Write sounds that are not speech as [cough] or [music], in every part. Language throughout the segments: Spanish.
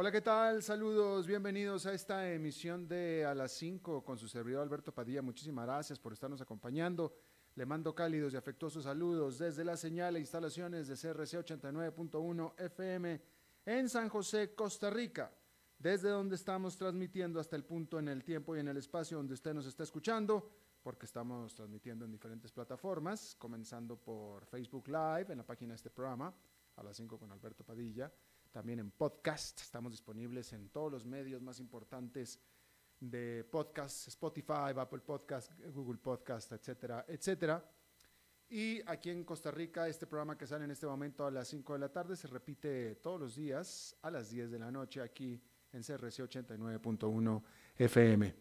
Hola, ¿qué tal? Saludos, bienvenidos a esta emisión de A las 5 con su servidor Alberto Padilla. Muchísimas gracias por estarnos acompañando. Le mando cálidos y afectuosos saludos desde la señal e instalaciones de CRC 89.1 FM en San José, Costa Rica, desde donde estamos transmitiendo hasta el punto en el tiempo y en el espacio donde usted nos está escuchando, porque estamos transmitiendo en diferentes plataformas, comenzando por Facebook Live, en la página de este programa, a las 5 con Alberto Padilla también en podcast. Estamos disponibles en todos los medios más importantes de podcast, Spotify, Apple Podcast, Google Podcast, etcétera, etcétera. Y aquí en Costa Rica, este programa que sale en este momento a las 5 de la tarde se repite todos los días a las 10 de la noche aquí en CRC 89.1 FM.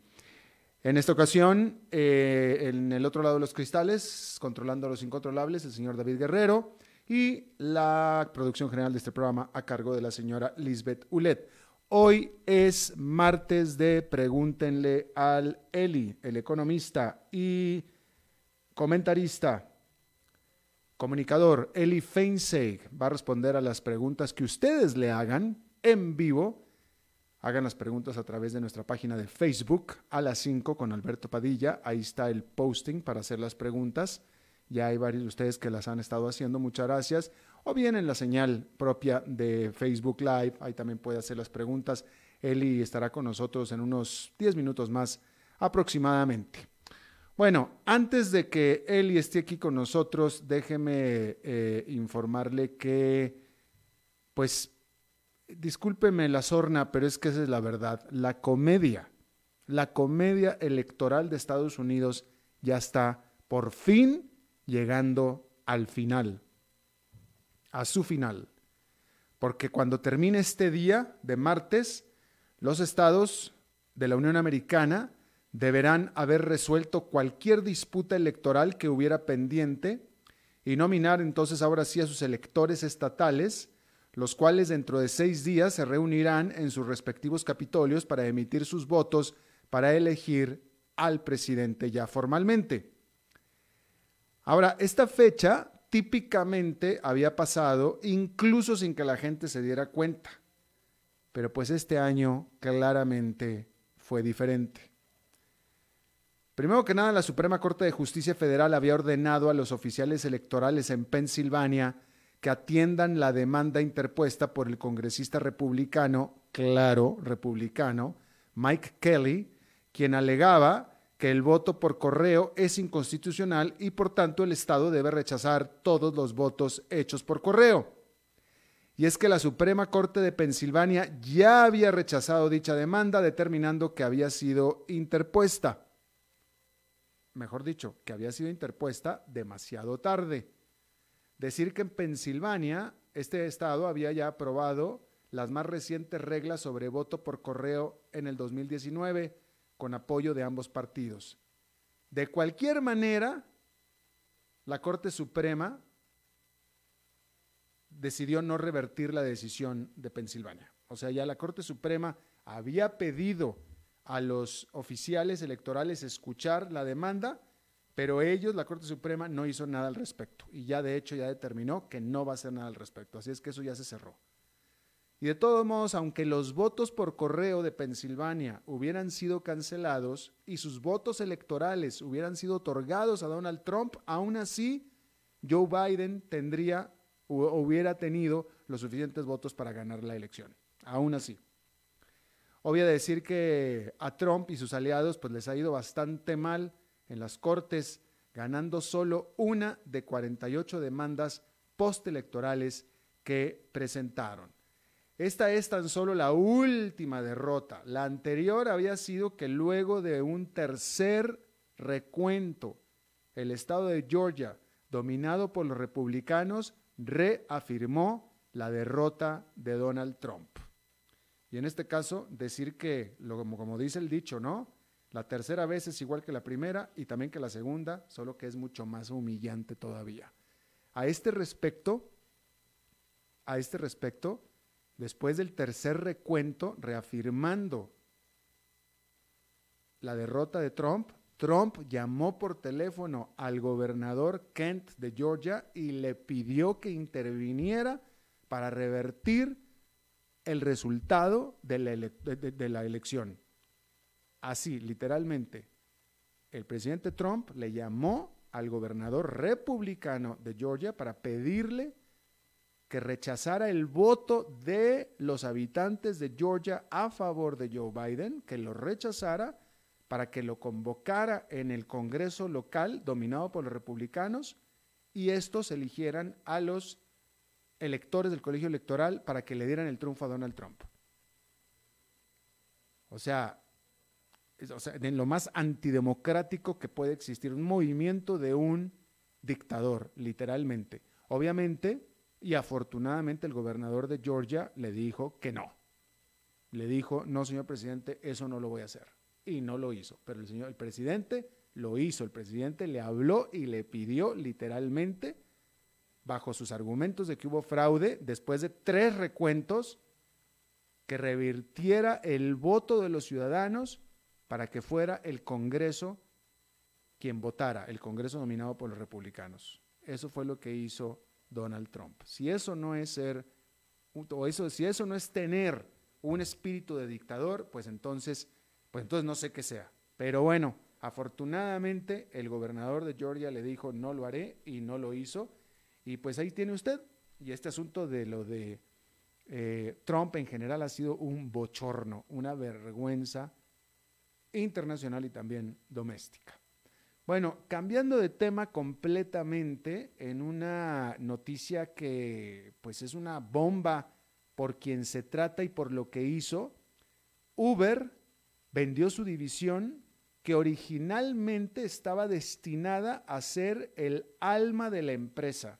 En esta ocasión, eh, en el otro lado de los cristales, controlando los incontrolables, el señor David Guerrero y la producción general de este programa a cargo de la señora Lisbeth Ulet. Hoy es martes de Pregúntenle al Eli, el economista y comentarista, comunicador Eli Feinseig va a responder a las preguntas que ustedes le hagan en vivo. Hagan las preguntas a través de nuestra página de Facebook a las 5 con Alberto Padilla. Ahí está el posting para hacer las preguntas. Ya hay varios de ustedes que las han estado haciendo, muchas gracias. O bien en la señal propia de Facebook Live, ahí también puede hacer las preguntas. Eli estará con nosotros en unos 10 minutos más aproximadamente. Bueno, antes de que Eli esté aquí con nosotros, déjeme eh, informarle que, pues, discúlpeme la sorna, pero es que esa es la verdad. La comedia, la comedia electoral de Estados Unidos ya está por fin llegando al final, a su final. Porque cuando termine este día de martes, los estados de la Unión Americana deberán haber resuelto cualquier disputa electoral que hubiera pendiente y nominar entonces ahora sí a sus electores estatales, los cuales dentro de seis días se reunirán en sus respectivos capitolios para emitir sus votos para elegir al presidente ya formalmente. Ahora, esta fecha típicamente había pasado incluso sin que la gente se diera cuenta, pero pues este año claramente fue diferente. Primero que nada, la Suprema Corte de Justicia Federal había ordenado a los oficiales electorales en Pensilvania que atiendan la demanda interpuesta por el congresista republicano, claro, republicano, Mike Kelly, quien alegaba que el voto por correo es inconstitucional y por tanto el Estado debe rechazar todos los votos hechos por correo. Y es que la Suprema Corte de Pensilvania ya había rechazado dicha demanda determinando que había sido interpuesta. Mejor dicho, que había sido interpuesta demasiado tarde. Decir que en Pensilvania este estado había ya aprobado las más recientes reglas sobre voto por correo en el 2019 con apoyo de ambos partidos. De cualquier manera, la Corte Suprema decidió no revertir la decisión de Pensilvania. O sea, ya la Corte Suprema había pedido a los oficiales electorales escuchar la demanda, pero ellos, la Corte Suprema, no hizo nada al respecto. Y ya de hecho ya determinó que no va a hacer nada al respecto. Así es que eso ya se cerró. Y de todos modos, aunque los votos por correo de Pensilvania hubieran sido cancelados y sus votos electorales hubieran sido otorgados a Donald Trump, aún así Joe Biden tendría o hubiera tenido los suficientes votos para ganar la elección. Aún así. Obvio decir que a Trump y sus aliados pues les ha ido bastante mal en las cortes, ganando solo una de 48 demandas postelectorales que presentaron. Esta es tan solo la última derrota. La anterior había sido que luego de un tercer recuento, el estado de Georgia, dominado por los republicanos, reafirmó la derrota de Donald Trump. Y en este caso, decir que, como, dice el dicho, ¿no? La tercera vez es igual que la primera y también que la segunda, solo que es mucho más humillante todavía. A este respecto, a este respecto, después del tercer recuento, reafirmando la derrota de Trump, Trump llamó por teléfono al gobernador Kent de Georgia y le pidió que interviniera para revertir el resultado de la, elección. Así, literalmente, el presidente Trump le llamó al gobernador republicano de Georgia para pedirle que rechazara el voto de los habitantes de Georgia a favor de Joe Biden, que lo rechazara para que lo convocara en el Congreso local dominado por los republicanos y estos eligieran a los electores del colegio electoral para que le dieran el triunfo a Donald Trump. O sea, en lo más antidemocrático que puede existir, un movimiento de un dictador, literalmente. Obviamente, y afortunadamente el gobernador de Georgia le dijo que no. Le dijo, no, señor presidente, eso no lo voy a hacer. Y no lo hizo. Pero el señor, el presidente lo hizo. El presidente le habló y le pidió literalmente bajo sus argumentos de que hubo fraude, después de tres recuentos, que revirtiera el voto de los ciudadanos para que fuera el Congreso quien votara, el Congreso nominado por los republicanos. Eso fue lo que hizo Donald Trump. Si eso no es ser, o eso, si eso no es tener un espíritu de dictador, pues entonces, pues entonces no sé qué sea. Pero bueno, afortunadamente el gobernador de Georgia le dijo no lo haré y no lo hizo y pues ahí tiene usted. Y este asunto de lo de eh, Trump en general ha sido un bochorno, una vergüenza internacional y también doméstica. Bueno, cambiando de tema completamente en una noticia que pues es una bomba por quien se trata y por lo que hizo, Uber vendió su división que originalmente estaba destinada a ser el alma de la empresa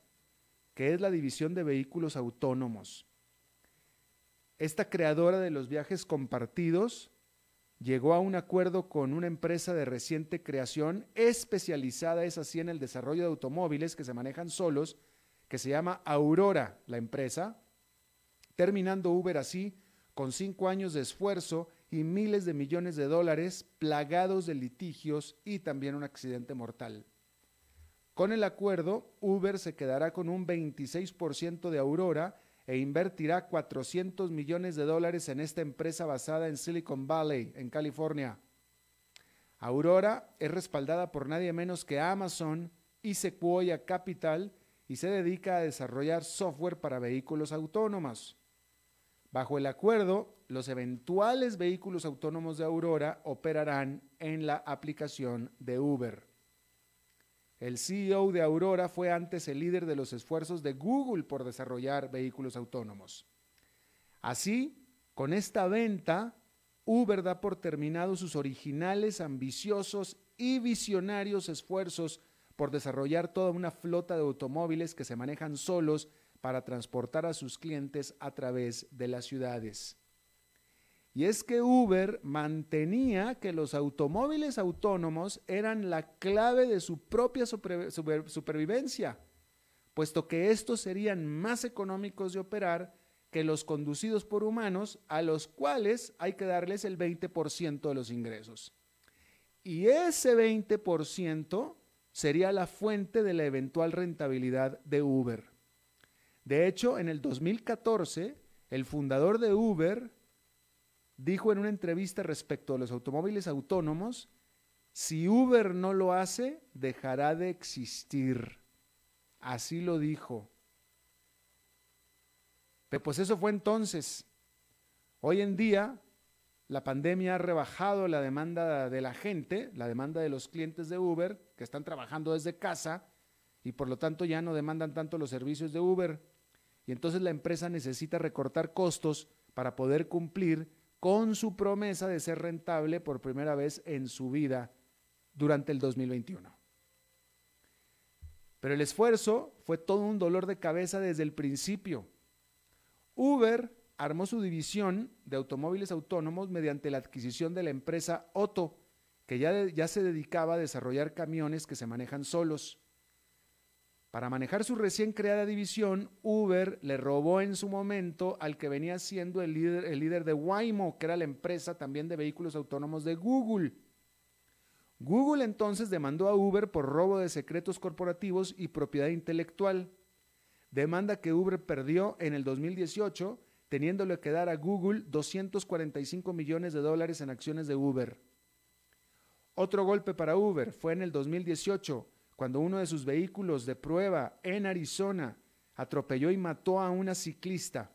que es la división de vehículos autónomos. Esta creadora de los viajes compartidos llegó a un acuerdo con una empresa de reciente creación especializada, es así, en el desarrollo de automóviles que se manejan solos, que se llama Aurora, la empresa, terminando Uber así con cinco años de esfuerzo y miles de millones de dólares plagados de litigios y también un accidente mortal. Con el acuerdo, Uber se quedará con un 26% de Aurora e invertirá 400 millones de dólares en esta empresa basada en Silicon Valley, en California. Aurora es respaldada por nadie menos que Amazon y Sequoia Capital y se dedica a desarrollar software para vehículos autónomos. Bajo el acuerdo, los eventuales vehículos autónomos de Aurora operarán en la aplicación de Uber. El CEO de Aurora fue antes el líder de los esfuerzos de Google por desarrollar vehículos autónomos. Así, con esta venta, Uber da por terminados sus originales, ambiciosos y visionarios esfuerzos por desarrollar toda una flota de automóviles que se manejan solos para transportar a sus clientes a través de las ciudades. Y es que Uber mantenía que los automóviles autónomos eran la clave de su propia supervivencia, puesto que estos serían más económicos de operar que los conducidos por humanos, a los cuales hay que darles el 20% de los ingresos. Y ese 20% sería la fuente de la eventual rentabilidad de Uber. De hecho, en el 2014, el fundador de Uber, dijo en una entrevista respecto a los automóviles autónomos, si Uber no lo hace, dejará de existir. Así lo dijo. Pero pues eso fue entonces. Hoy en día, la pandemia ha rebajado la demanda de la gente, la demanda de los clientes de Uber, que están trabajando desde casa y por lo tanto ya no demandan tanto los servicios de Uber. Y entonces la empresa necesita recortar costos para poder cumplir con su promesa de ser rentable por primera vez en su vida durante el 2021. Pero el esfuerzo fue todo un dolor de cabeza desde el principio. Uber armó su división de automóviles autónomos mediante la adquisición de la empresa Otto, que ya, ya se dedicaba a desarrollar camiones que se manejan solos. Para manejar su recién creada división, Uber le robó en su momento al que venía siendo el líder, de Waymo, que era la empresa también de vehículos autónomos de Google. Google entonces demandó a Uber por robo de secretos corporativos y propiedad intelectual. Demanda que Uber perdió en el 2018, teniéndole que dar a Google 245 millones de dólares en acciones de Uber. Otro golpe para Uber fue en el 2018, cuando uno de sus vehículos de prueba en Arizona atropelló y mató a una ciclista.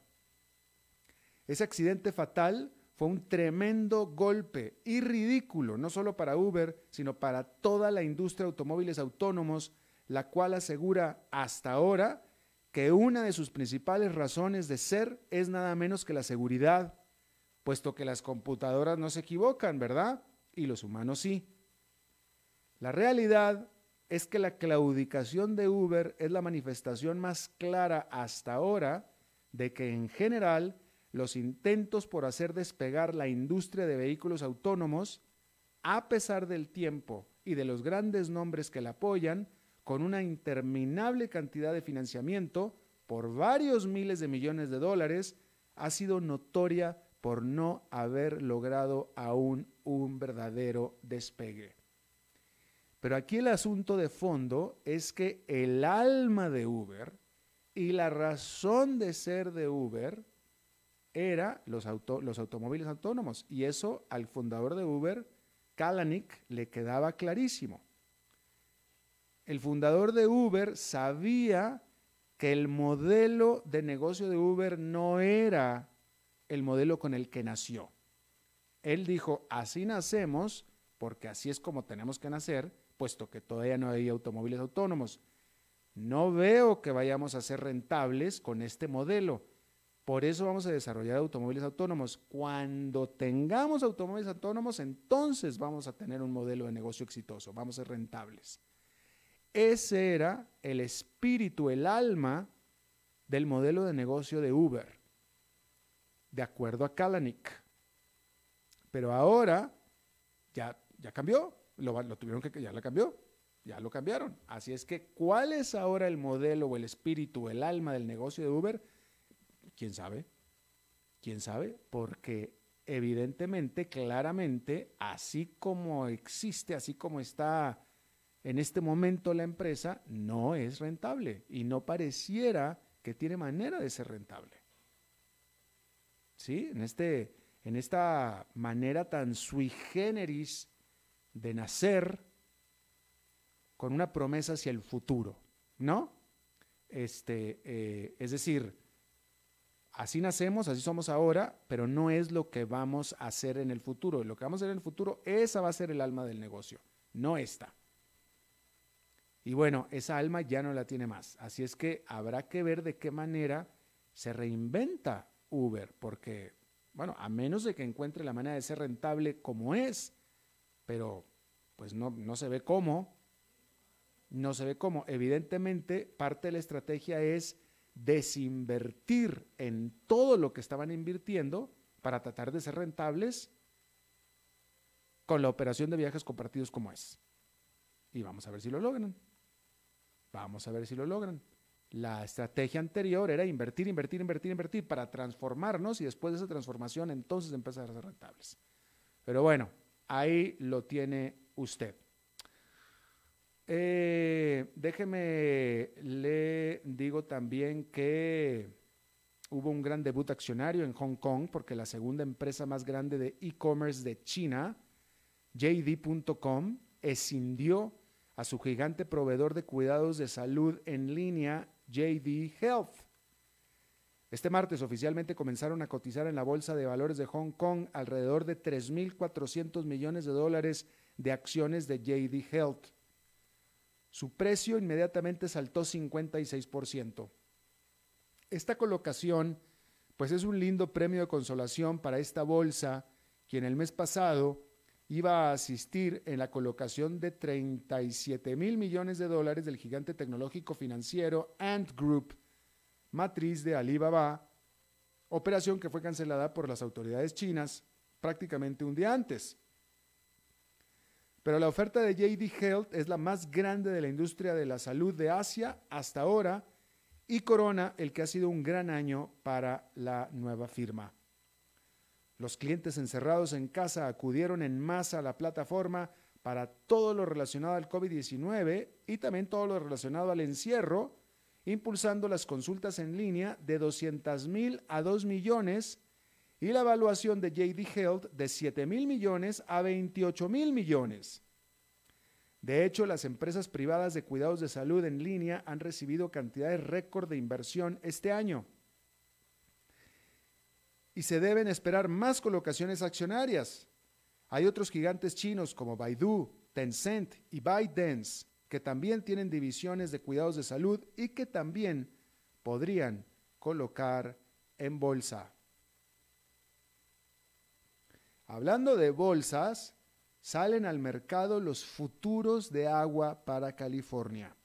Ese accidente fatal fue un tremendo golpe y ridículo, no solo para Uber, sino para toda la industria de automóviles autónomos, la cual asegura hasta ahora que una de sus principales razones de ser es nada menos que la seguridad, puesto que las computadoras no se equivocan, ¿verdad? Y los humanos sí. La realidad es que la claudicación de Uber es la manifestación más clara hasta ahora de que en general los intentos por hacer despegar la industria de vehículos autónomos, a pesar del tiempo y de los grandes nombres que la apoyan, con una interminable cantidad de financiamiento por varios miles de millones de dólares, ha sido notoria por no haber logrado aún un verdadero despegue. Pero aquí el asunto de fondo es que el alma de Uber y la razón de ser de Uber era los, los automóviles autónomos. Y eso al fundador de Uber, Kalanick, le quedaba clarísimo. El fundador de Uber sabía que el modelo de negocio de Uber no era el modelo con el que nació. Él dijo, así nacemos, porque así es como tenemos que nacer, puesto que todavía no hay automóviles autónomos. No veo que vayamos a ser rentables con este modelo. Por eso vamos a desarrollar automóviles autónomos. Cuando tengamos automóviles autónomos, entonces vamos a tener un modelo de negocio exitoso, vamos a ser rentables. Ese era el espíritu, el alma del modelo de negocio de Uber, de acuerdo a Kalanick. Pero ahora ya, ya cambió lo, tuvieron que, ya la cambió, ya lo cambiaron. Así es que, ¿cuál es ahora el modelo o el espíritu, el alma del negocio de Uber? ¿Quién sabe? ¿Quién sabe? Porque evidentemente, claramente, así como existe, así como está en este momento la empresa, no es rentable y no pareciera que tiene manera de ser rentable. ¿Sí? En, este, en esta manera tan sui generis de nacer con una promesa hacia el futuro, ¿no? Este, eh, es decir, así nacemos, así somos ahora, pero no es lo que vamos a hacer en el futuro. Lo que vamos a hacer en el futuro, esa va a ser el alma del negocio, no esta. Y bueno, esa alma ya no la tiene más. Así es que habrá que ver de qué manera se reinventa Uber, porque, bueno, a menos de que encuentre la manera de ser rentable como es, pero pues no, no se ve cómo, no se ve cómo. Evidentemente, parte de la estrategia es desinvertir en todo lo que estaban invirtiendo para tratar de ser rentables con la operación de viajes compartidos como es. Y vamos a ver si lo logran. Vamos a ver si lo logran. La estrategia anterior era invertir, invertir, invertir, invertir para transformarnos y después de esa transformación entonces empezar a ser rentables. Pero bueno, Ahí lo tiene usted. Eh, déjeme, le digo también que hubo un gran debut accionario en Hong Kong porque la segunda empresa más grande de e-commerce de China, JD.com, escindió a su gigante proveedor de cuidados de salud en línea, JD Health. Este martes oficialmente comenzaron a cotizar en la Bolsa de Valores de Hong Kong alrededor de 3.400 millones de dólares de acciones de JD Health. Su precio inmediatamente saltó 56%. Esta colocación pues es un lindo premio de consolación para esta bolsa, quien el mes pasado iba a asistir en la colocación de 37 mil millones de dólares del gigante tecnológico financiero Ant Group matriz de Alibaba, operación que fue cancelada por las autoridades chinas prácticamente un día antes. Pero la oferta de JD Health es la más grande de la industria de la salud de Asia hasta ahora y corona el que ha sido un gran año para la nueva firma. Los clientes encerrados en casa acudieron en masa a la plataforma para todo lo relacionado al COVID-19 y también todo lo relacionado al encierro, impulsando las consultas en línea de 200 mil a 2 millones y la evaluación de JD Health de 7 mil millones a 28 mil millones. De hecho, las empresas privadas de cuidados de salud en línea han recibido cantidades récord de inversión este año. Y se deben esperar más colocaciones accionarias. Hay otros gigantes chinos como Baidu, Tencent y ByteDance que también tienen divisiones de cuidados de salud y que también podrían colocar en bolsa. Hablando de bolsas, salen al mercado los futuros de agua para California.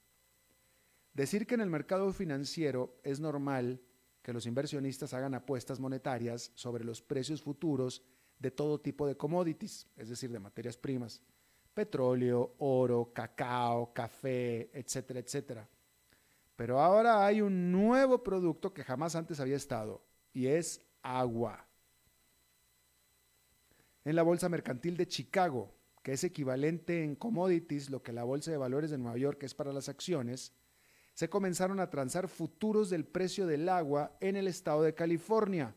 Decir que en el mercado financiero es normal que los inversionistas hagan apuestas monetarias sobre los precios futuros de todo tipo de commodities, es decir, de materias primas, petróleo, oro, cacao, café, etcétera, etcétera. Pero ahora hay un nuevo producto que jamás antes había estado y es agua en la Bolsa Mercantil de Chicago, que es equivalente en commodities lo que la Bolsa de Valores de Nueva York es para las acciones, se comenzaron a transar futuros del precio del agua en el estado de California,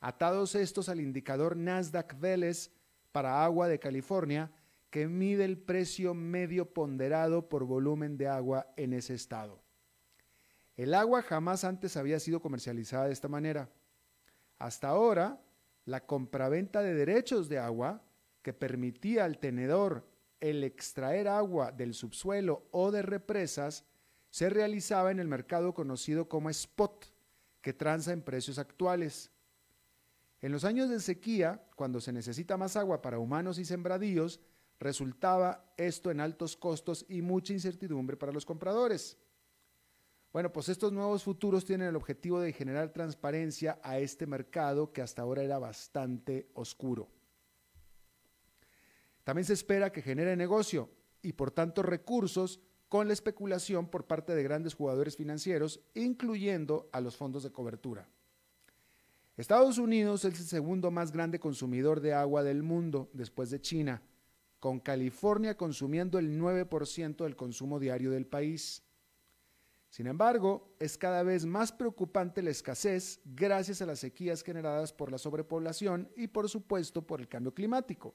atados estos al indicador Nasdaq Veles para agua de California, que mide el precio medio ponderado por volumen de agua en ese estado. El agua jamás antes había sido comercializada de esta manera. Hasta ahora, la compraventa de derechos de agua que permitía al tenedor el extraer agua del subsuelo o de represas se realizaba en el mercado conocido como spot, que transa en precios actuales. En los años de sequía, cuando se necesita más agua para humanos y sembradíos, resultaba esto en altos costos y mucha incertidumbre para los compradores. Bueno, pues estos nuevos futuros tienen el objetivo de generar transparencia a este mercado que hasta ahora era bastante oscuro. También se espera que genere negocio y por tanto recursos con la especulación por parte de grandes jugadores financieros, incluyendo a los fondos de cobertura. Estados Unidos es el segundo más grande consumidor de agua del mundo después de China, con California consumiendo el 9% del consumo diario del país. Sin embargo, es cada vez más preocupante la escasez gracias a las sequías generadas por la sobrepoblación y por supuesto por el cambio climático.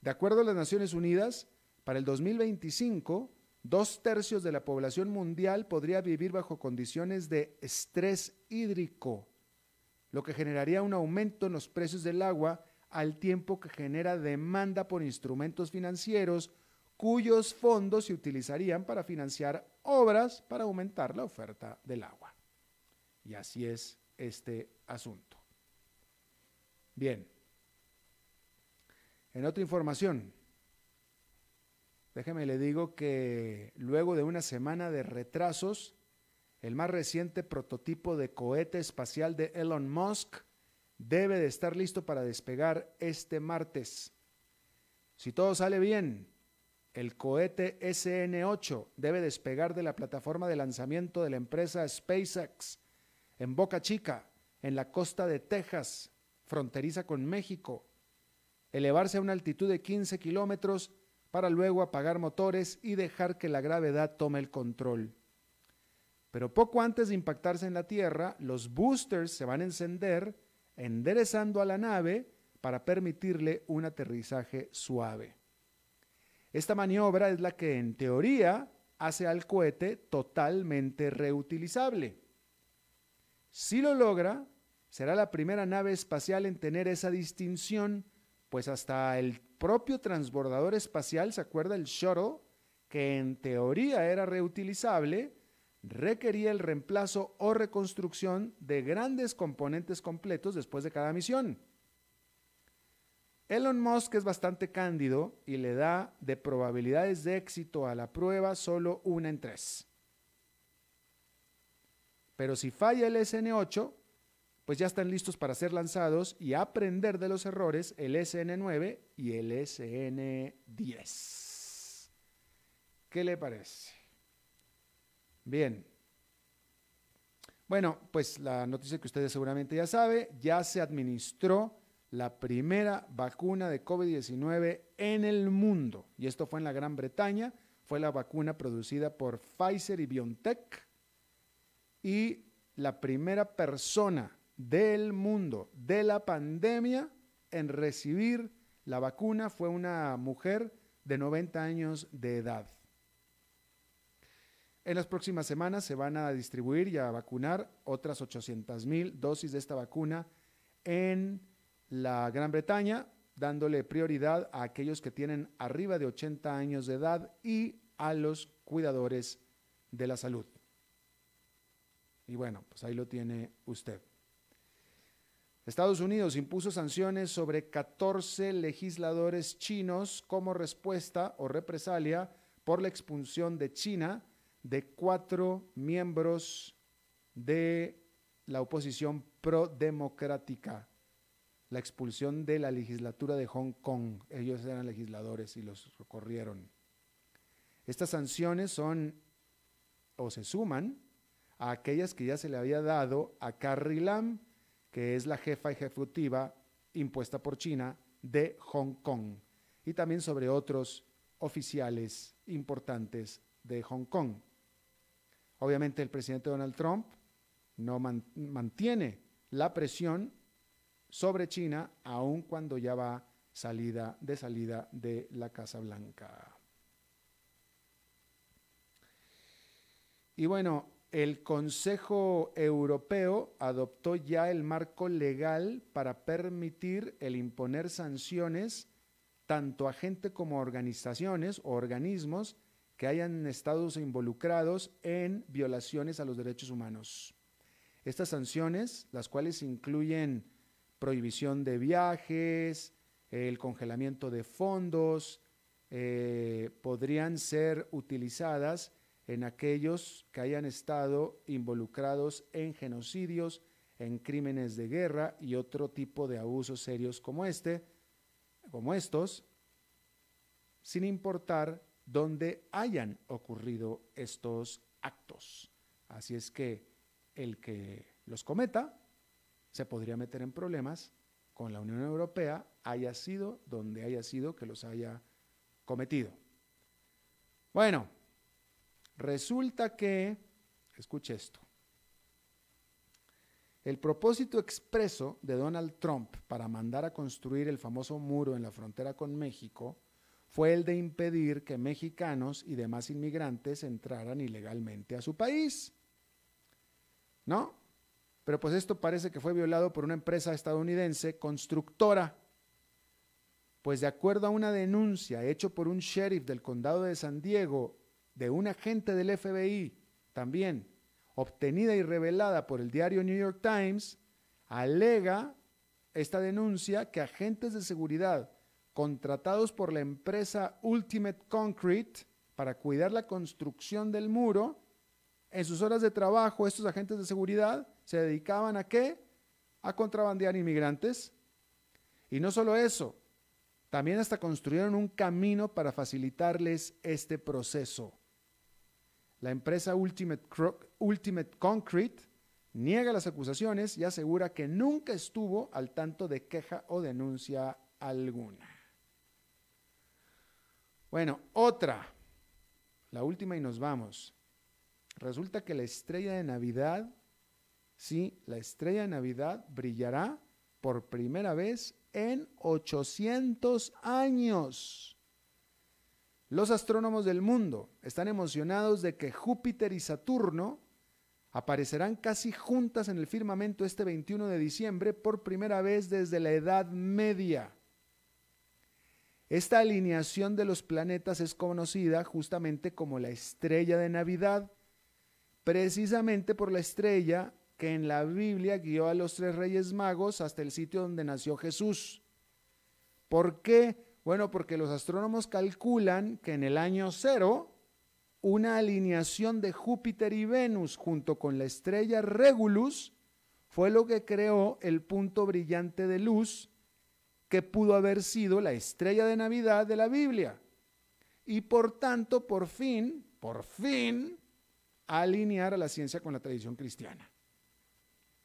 De acuerdo a las Naciones Unidas, para el 2025, dos tercios de la población mundial podría vivir bajo condiciones de estrés hídrico, lo que generaría un aumento en los precios del agua al tiempo que genera demanda por instrumentos financieros cuyos fondos se utilizarían para financiar obras para aumentar la oferta del agua. Y así es este asunto. Bien. En otra información, déjeme le digo que luego de una semana de retrasos, el más reciente prototipo de cohete espacial de Elon Musk debe de estar listo para despegar este martes. Si todo sale bien, el cohete SN8 debe despegar de la plataforma de lanzamiento de la empresa SpaceX en Boca Chica, en la costa de Texas, fronteriza con México, elevarse a una altitud de 15 kilómetros para luego apagar motores y dejar que la gravedad tome el control. Pero poco antes de impactarse en la Tierra, los boosters se van a encender, enderezando a la nave para permitirle un aterrizaje suave. Esta maniobra es la que en teoría hace al cohete totalmente reutilizable. Si lo logra, será la primera nave espacial en tener esa distinción, pues hasta el propio transbordador espacial, ¿se acuerda el shuttle? que en teoría era reutilizable, requería el reemplazo o reconstrucción de grandes componentes completos después de cada misión. Elon Musk es bastante cándido y le da de probabilidades de éxito a la prueba solo una en tres. Pero si falla el SN8, pues ya están listos para ser lanzados y aprender de los errores el SN9 y el SN10. ¿Qué le parece? Bien. Bueno, pues la noticia que ustedes seguramente ya sabe, ya se administró la primera vacuna de COVID-19 en el mundo. Y esto fue en la Gran Bretaña, fue la vacuna producida por Pfizer y BioNTech. Y la primera persona del mundo de la pandemia en recibir la vacuna fue una mujer de 90 años de edad. En las próximas semanas se van a distribuir y a vacunar otras 800 mil dosis de esta vacuna en la Gran Bretaña, dándole prioridad a aquellos que tienen arriba de 80 años de edad y a los cuidadores de la salud. Y bueno, pues ahí lo tiene usted. Estados Unidos impuso sanciones sobre 14 legisladores chinos como respuesta o represalia por la expulsión de China de cuatro miembros de la oposición pro-democrática. La expulsión de la legislatura de Hong Kong. Ellos eran legisladores y los recorrieron. Estas sanciones son o se suman a aquellas que ya se le había dado a Carrie Lam, que es la jefa ejecutiva impuesta por China de Hong Kong, y también sobre otros oficiales importantes de Hong Kong. Obviamente el presidente Donald Trump no mantiene la presión sobre China aun cuando ya va salida de salida de la Casa Blanca. Y bueno, el Consejo Europeo adoptó ya el marco legal para permitir el imponer sanciones tanto a gente como a organizaciones o organismos que hayan estado involucrados en violaciones a los derechos humanos. Estas sanciones, las cuales incluyen prohibición de viajes, el congelamiento de fondos, eh, podrían ser utilizadas en aquellos que hayan estado involucrados en genocidios, en crímenes de guerra y otro tipo de abusos serios como este, como estos, sin importar donde hayan ocurrido estos actos. Así es que el que los cometa se podría meter en problemas con la Unión Europea, haya sido donde haya sido que los haya cometido. Bueno, resulta que, escuche esto, el propósito expreso de Donald Trump para mandar a construir el famoso muro en la frontera con México fue el de impedir que mexicanos y demás inmigrantes entraran ilegalmente a su país. ¿No? Pero pues esto parece que fue violado por una empresa estadounidense constructora. Pues de acuerdo a una denuncia hecha por un sheriff del condado de San Diego, de un agente del FBI, también obtenida y revelada por el diario New York Times, alega esta denuncia que agentes de seguridad contratados por la empresa Ultimate Concrete para cuidar la construcción del muro, en sus horas de trabajo estos agentes de seguridad se dedicaban a qué? A contrabandear inmigrantes. Y no solo eso, también hasta construyeron un camino para facilitarles este proceso. La empresa Ultimate, Ultimate Concrete niega las acusaciones y asegura que nunca estuvo al tanto de queja o denuncia alguna. Bueno, otra, la última y nos vamos. Resulta que la estrella de Navidad, sí, la estrella de Navidad brillará por primera vez en 800 años. Los astrónomos del mundo están emocionados de que Júpiter y Saturno aparecerán casi juntas en el firmamento este 21 de diciembre por primera vez desde la Edad Media. Esta alineación de los planetas es conocida justamente como la estrella de Navidad, precisamente por la estrella que en la Biblia guió a los tres reyes magos hasta el sitio donde nació Jesús. ¿Por qué? Bueno, porque los astrónomos calculan que en el año cero, una alineación de Júpiter y Venus junto con la estrella Regulus fue lo que creó el punto brillante de luz que pudo haber sido la estrella de Navidad de la Biblia. Y por tanto, por fin, por fin, alinear a la ciencia con la tradición cristiana.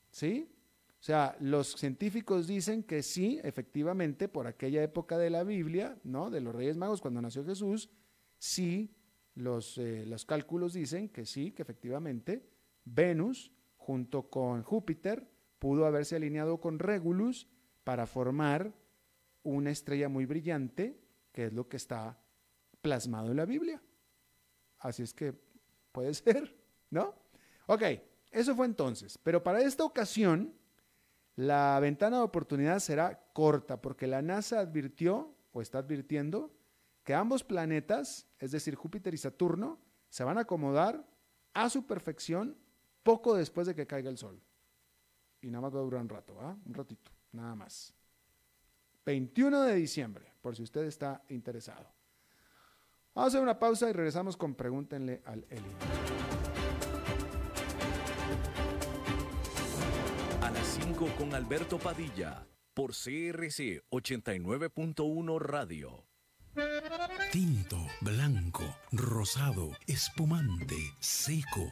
¿Sí? O sea, los científicos dicen que sí, efectivamente, por aquella época de la Biblia, ¿no? De los Reyes Magos, cuando nació Jesús, sí, los, eh, los cálculos dicen que sí, que efectivamente Venus, junto con Júpiter, pudo haberse alineado con Regulus para formar una estrella muy brillante, que es lo que está plasmado en la Biblia. Así es que puede [laughs] ser, ¿no? Ok, eso fue entonces. Pero para esta ocasión, la ventana de oportunidad será corta porque la NASA advirtió o está advirtiendo que ambos planetas, es decir, Júpiter y Saturno, se van a acomodar a su perfección poco después de que caiga el Sol. Y nada más va a durar un rato, ¿ah? Un ratito, nada más. 21 de diciembre, por si usted está interesado. Vamos a hacer una pausa y regresamos con Pregúntenle al Eli. A las 5 con Alberto Padilla, por CRC 89.1 Radio. Tinto, blanco, rosado, espumante, seco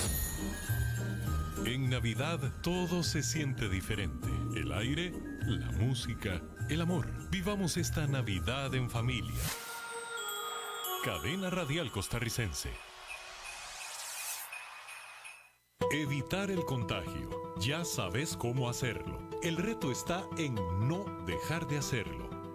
En Navidad todo se siente diferente. El aire, la música, el amor. Vivamos esta Navidad en familia. Cadena Radial Costarricense. Evitar el contagio. Ya sabes cómo hacerlo. El reto está en no dejar de hacerlo.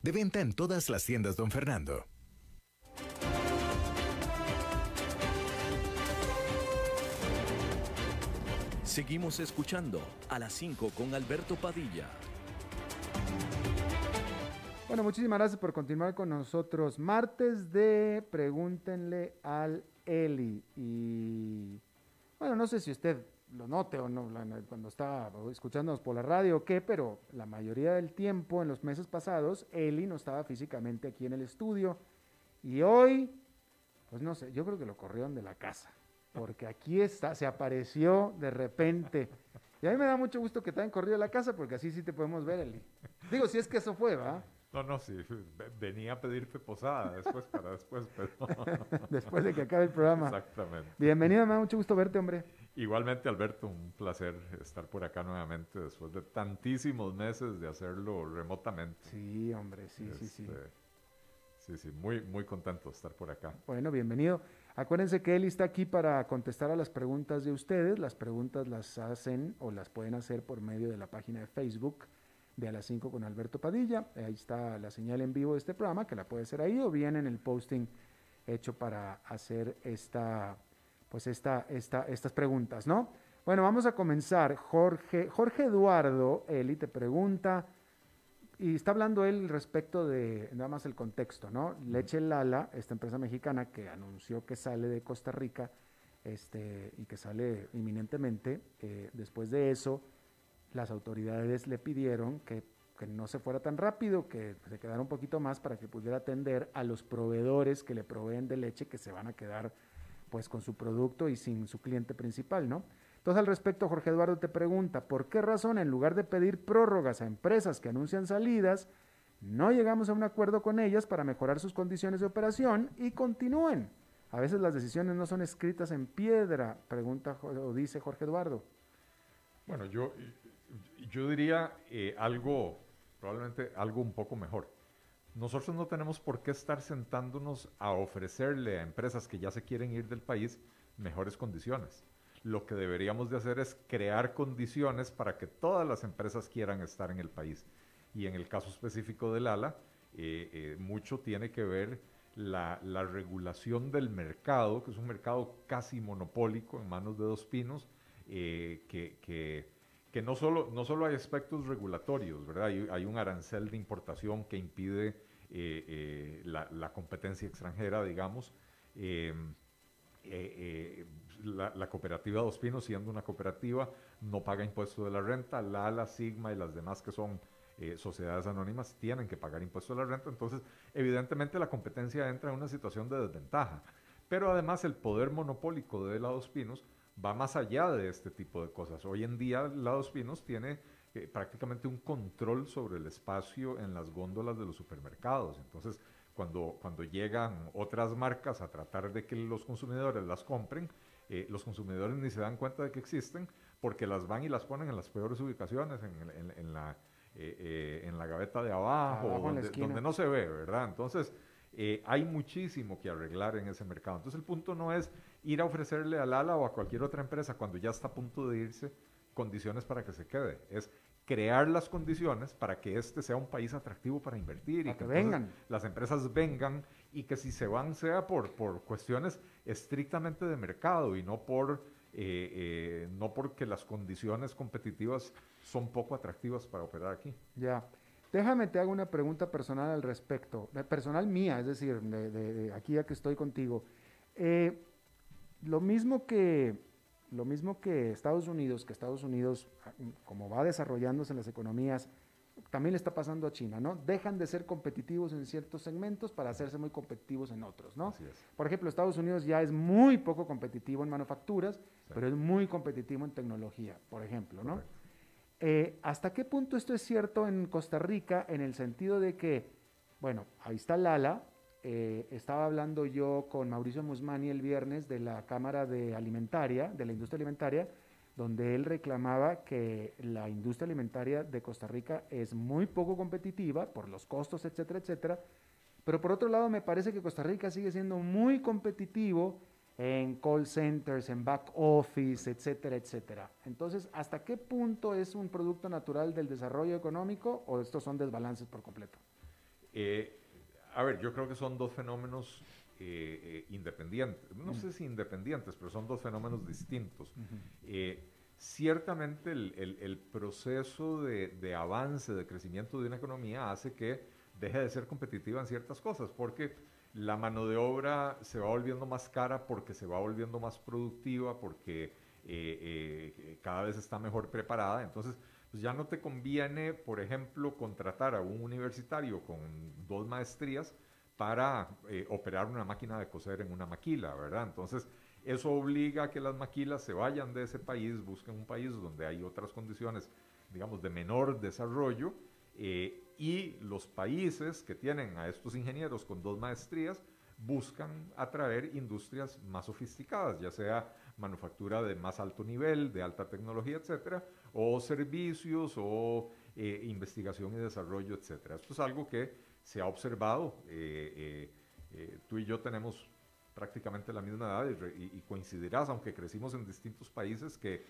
De venta en todas las tiendas, don Fernando. Seguimos escuchando a las 5 con Alberto Padilla. Bueno, muchísimas gracias por continuar con nosotros. Martes de Pregúntenle al Eli. Y bueno, no sé si usted lo note o no cuando está escuchándonos por la radio o qué, pero la mayoría del tiempo en los meses pasados, Eli no estaba físicamente aquí en el estudio. Y hoy, pues no sé, yo creo que lo corrieron de la casa, porque aquí está, se apareció de repente. Y a mí me da mucho gusto que te hayan corrido de la casa, porque así sí te podemos ver, Eli. Digo, si es que eso fue, ¿va? No, no, sí, venía a pedirte posada después para después, pero... [laughs] después de que acabe el programa. Exactamente. Bienvenido, me da mucho gusto verte, hombre. Igualmente, Alberto, un placer estar por acá nuevamente después de tantísimos meses de hacerlo remotamente. Sí, hombre, sí, sí, sí. Este, sí, sí, muy, muy contento de estar por acá. Bueno, bienvenido. Acuérdense que él está aquí para contestar a las preguntas de ustedes. Las preguntas las hacen o las pueden hacer por medio de la página de Facebook de a las 5 con Alberto Padilla. Ahí está la señal en vivo de este programa, que la puede hacer ahí o bien en el posting hecho para hacer esta, pues esta, esta, estas preguntas, ¿no? Bueno, vamos a comenzar. Jorge, Jorge Eduardo Eli te pregunta, y está hablando él respecto de nada más el contexto, ¿no? Leche Lala, esta empresa mexicana que anunció que sale de Costa Rica este, y que sale inminentemente, eh, después de eso, las autoridades le pidieron que, que, no se fuera tan rápido, que se quedara un poquito más para que pudiera atender a los proveedores que le proveen de leche que se van a quedar pues con su producto y sin su cliente principal, ¿no? Entonces, al respecto, Jorge Eduardo te pregunta, ¿por qué razón en lugar de pedir prórrogas a empresas que anuncian salidas, no llegamos a un acuerdo con ellas para mejorar sus condiciones de operación y continúen? A veces las decisiones no son escritas en piedra, pregunta o dice Jorge Eduardo. Bueno, yo, yo diría eh, algo, probablemente algo un poco mejor. Nosotros no tenemos por qué estar sentándonos a ofrecerle a empresas que ya se quieren ir del país mejores condiciones lo que deberíamos de hacer es crear condiciones para que todas las empresas quieran estar en el país. Y en el caso específico del ALA, eh, eh, mucho tiene que ver la, regulación del mercado, que es un mercado casi monopólico en manos de dos pinos, eh, que, que, no, solo, no solo hay aspectos regulatorios, ¿verdad? Hay, un arancel de importación que impide la, la, competencia extranjera, digamos la, cooperativa Dos Pinos, siendo una cooperativa, no paga impuesto de la renta, Lala, Sigma y las demás que son eh, sociedades anónimas tienen que pagar impuesto de la renta, entonces evidentemente la competencia entra en una situación de desventaja. Pero además el poder monopólico de la Dos Pinos va más allá de este tipo de cosas. Hoy en día la Dos Pinos tiene eh, prácticamente un control sobre el espacio en las góndolas de los supermercados. Entonces, cuando, cuando llegan otras marcas a tratar de que los consumidores las compren, eh, los consumidores ni se dan cuenta de que existen porque las van y las ponen en las peores ubicaciones, en, la, eh, en la gaveta de abajo, donde, no se ve, ¿verdad? Entonces, hay muchísimo que arreglar en ese mercado. Entonces, el punto no es ir a ofrecerle al ALA o a cualquier otra empresa cuando ya está a punto de irse condiciones para que se quede. Es crear las condiciones para que este sea un país atractivo para invertir y que, vengan. las empresas vengan y que si se van sea por, por cuestiones estrictamente de mercado y no por eh, eh, no porque las condiciones competitivas son poco atractivas para operar aquí. Ya. Déjame te hago una pregunta personal al respecto, eh, personal mía, es decir, de, aquí ya que estoy contigo. Lo mismo que lo mismo que Estados Unidos, que Estados Unidos, como va desarrollándose las economías, también le está pasando a China, ¿no? Dejan de ser competitivos en ciertos segmentos para hacerse muy competitivos en otros, ¿no? Por ejemplo, Estados Unidos ya es muy poco competitivo en manufacturas, pero es muy competitivo en tecnología, por ejemplo, ¿no? Eh, ¿Hasta qué punto esto es cierto en Costa Rica en el sentido de que, bueno, ahí está Lala, eh, estaba hablando yo con Mauricio Musmani el viernes de la Cámara de Alimentaria, de la Industria Alimentaria, donde él reclamaba que la industria alimentaria de Costa Rica es muy poco competitiva por los costos, etcétera, etcétera. Pero por otro lado, me parece que Costa Rica sigue siendo muy competitivo en call centers, en back office, etcétera, etcétera. Entonces, ¿hasta qué punto es un producto natural del desarrollo económico o estos son desbalances por completo? Eh, a ver, yo creo que son dos fenómenos eh, eh, independientes. No sé si independientes, pero son dos fenómenos distintos. Eh, ciertamente el, proceso de, avance, de crecimiento de una economía hace que deje de ser competitiva en ciertas cosas, porque la mano de obra se va volviendo más cara, porque se va volviendo más productiva, porque cada vez está mejor preparada. Entonces, pues ya no te conviene, por ejemplo, contratar a un universitario con dos maestrías para eh, operar una máquina de coser en una maquila, ¿verdad? Entonces, eso obliga a que las maquilas se vayan de ese país, busquen un país donde hay otras condiciones, digamos, de menor desarrollo, eh, y los países que tienen a estos ingenieros con dos maestrías buscan atraer industrias más sofisticadas, ya sea manufactura de más alto nivel, de alta tecnología, etcétera, o servicios o eh, investigación y desarrollo, etcétera. Esto es algo que se ha observado. Eh, eh, tú y yo tenemos prácticamente la misma edad y, coincidirás, aunque crecimos en distintos países, que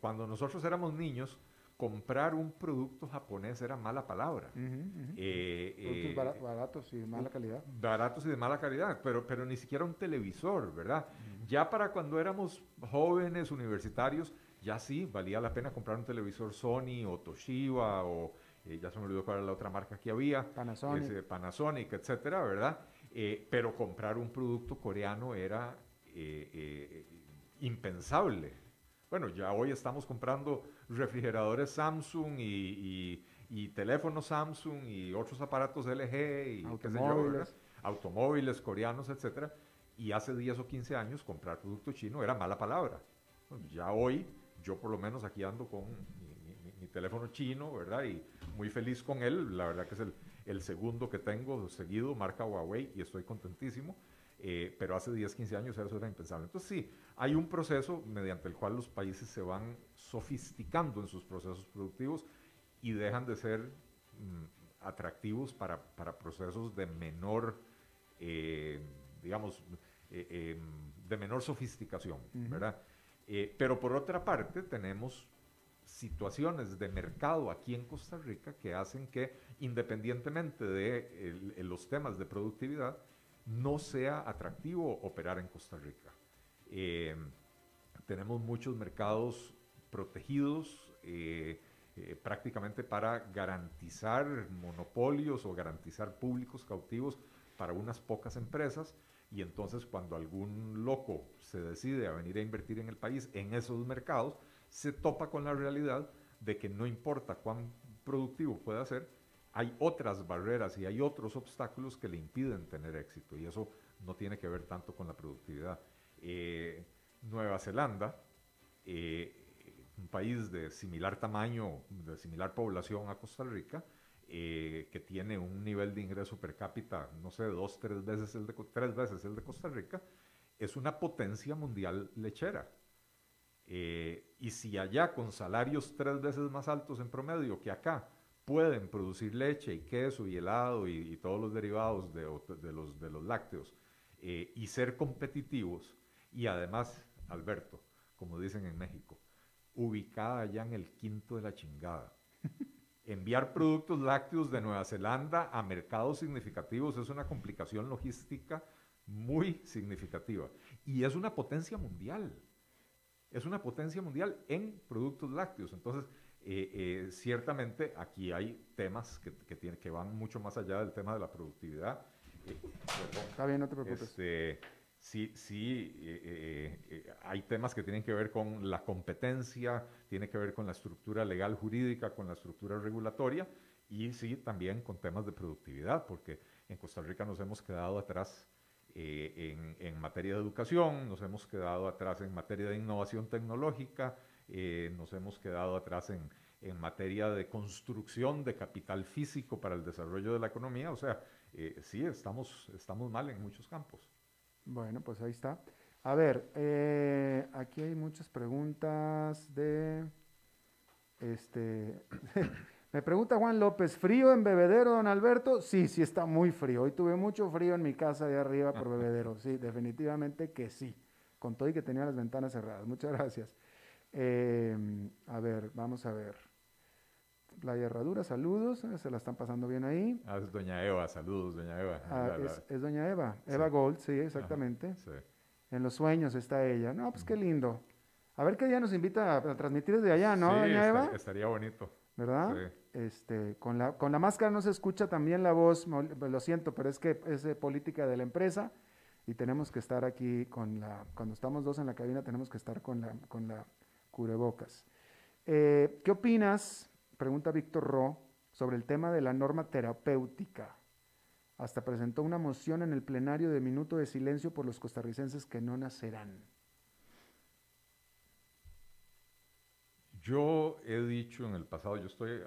cuando nosotros éramos niños, comprar un producto japonés era mala palabra. Eh, Productos eh, baratos y de mala calidad. Baratos y de mala calidad, pero, pero ni siquiera un televisor, ¿verdad? Ya para cuando éramos jóvenes, universitarios, ya sí, valía la pena comprar un televisor Sony o Toshiba o eh, ya se me olvidó cuál era la otra marca que había. Panasonic. Panasonic, etcétera, ¿verdad? pero comprar un producto coreano era impensable. Bueno, ya hoy estamos comprando refrigeradores Samsung y, teléfonos Samsung y otros aparatos LG y automóviles, automóviles coreanos, etcétera. Y hace 10 o 15 años comprar producto chino era mala palabra. ya hoy, yo por lo menos aquí ando con mi, teléfono chino, ¿verdad? Y muy feliz con él. La verdad que es el, el segundo que tengo seguido, marca Huawei, y estoy contentísimo. Eh, pero hace 10, 15 años eso era impensable. Entonces sí, hay un proceso mediante el cual los países se van sofisticando en sus procesos productivos y dejan de ser mm, atractivos para, para, procesos de menor, eh, digamos, eh, em, de menor sofisticación, ¿verdad? Pero por otra parte tenemos situaciones de mercado aquí en Costa Rica que hacen que, independientemente de los temas de productividad, no sea atractivo operar en Costa Rica. Eh, tenemos muchos mercados protegidos eh, eh, prácticamente para garantizar monopolios o garantizar públicos cautivos para unas pocas empresas y entonces cuando algún loco se decide a venir a invertir en el país en esos mercados, se topa con la realidad de que no importa cuán productivo pueda ser, hay otras barreras y hay otros obstáculos que le impiden tener éxito y eso no tiene que ver tanto con la productividad. Eh, Nueva Zelanda, eh, un país de similar tamaño, de similar población a Costa Rica, eh, que tiene un nivel de ingreso per cápita, no sé, dos, tres veces el de, tres veces el de Costa Rica, es una potencia mundial lechera. y si allá con salarios tres veces más altos en promedio que acá, pueden producir leche y queso y helado y, todos los derivados de, los, de los, lácteos eh, y ser competitivos y además, Alberto, como dicen en México, ubicada ya en el quinto de la chingada. Enviar productos lácteos de Nueva Zelanda a mercados significativos es una complicación logística muy significativa y es una potencia mundial. Es una potencia mundial en productos lácteos. Entonces, eh, eh, ciertamente aquí hay temas que, que, que, van mucho más allá del tema de la productividad. Eh, Está bien, no te preocupes. Este, sí, sí hay temas que tienen que ver con la competencia, tiene que ver con la estructura legal jurídica, con la estructura regulatoria y sí también con temas de productividad, porque en Costa Rica nos hemos quedado atrás en, en, materia de educación, nos hemos quedado atrás en materia de innovación tecnológica, eh, nos hemos quedado atrás en, en, materia de construcción de capital físico para el desarrollo de la economía. O sea, eh, sí, estamos, estamos mal en muchos campos. Bueno, pues ahí está. A ver, eh, aquí hay muchas preguntas de... Este, [laughs] me pregunta Juan López, ¿frío en Bebedero, don Alberto? Sí, sí está muy frío. Hoy tuve mucho frío en mi casa de arriba por Bebedero. Sí, definitivamente que sí. Con todo y que tenía las ventanas cerradas. Muchas gracias. Eh, a ver, vamos a ver. La Herradura, saludos, eh, se la están pasando bien ahí. Ah, es doña Eva, saludos, doña Eva. Ah, es, doña Eva, Eva Gold, sí, exactamente. En los sueños está ella. No, pues qué lindo. A ver qué día nos invita a, transmitir desde allá, ¿no, doña Eva? Estaría bonito. ¿Verdad? Este, con la, con la máscara no se escucha también la voz, lo siento, pero es que es de política de la empresa y tenemos que estar aquí con la, cuando estamos dos en la cabina tenemos que estar con la, con la cubrebocas. Eh, ¿Qué opinas, pregunta Víctor Ro, sobre el tema de la norma terapéutica? Hasta presentó una moción en el plenario de minuto de silencio por los costarricenses que no nacerán. Yo he dicho en el pasado, yo estoy,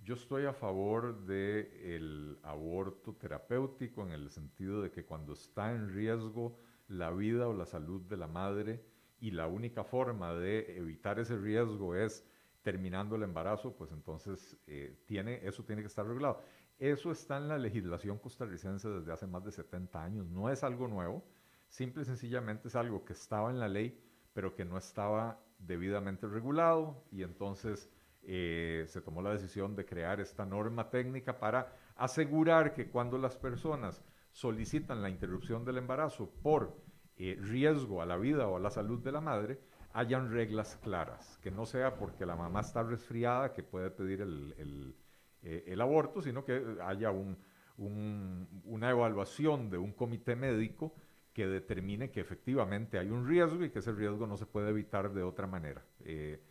yo estoy a favor del aborto terapéutico en el sentido de que cuando está en riesgo la vida o la salud de la madre, y la única forma de evitar ese riesgo es terminando el embarazo, pues entonces eh, tiene, eso tiene que estar regulado. Eso está en la legislación costarricense desde hace más de 70 años, no es algo nuevo, simple y sencillamente es algo que estaba en la ley, pero que no estaba debidamente regulado y entonces eh, se tomó la decisión de crear esta norma técnica para asegurar que cuando las personas solicitan la interrupción del embarazo por eh, riesgo a la vida o a la salud de la madre, hayan reglas claras, que no sea porque la mamá está resfriada que puede pedir el, eh, aborto, sino que haya una evaluación de un comité médico que determine que efectivamente hay un riesgo y que ese riesgo no se puede evitar de otra manera. Eh,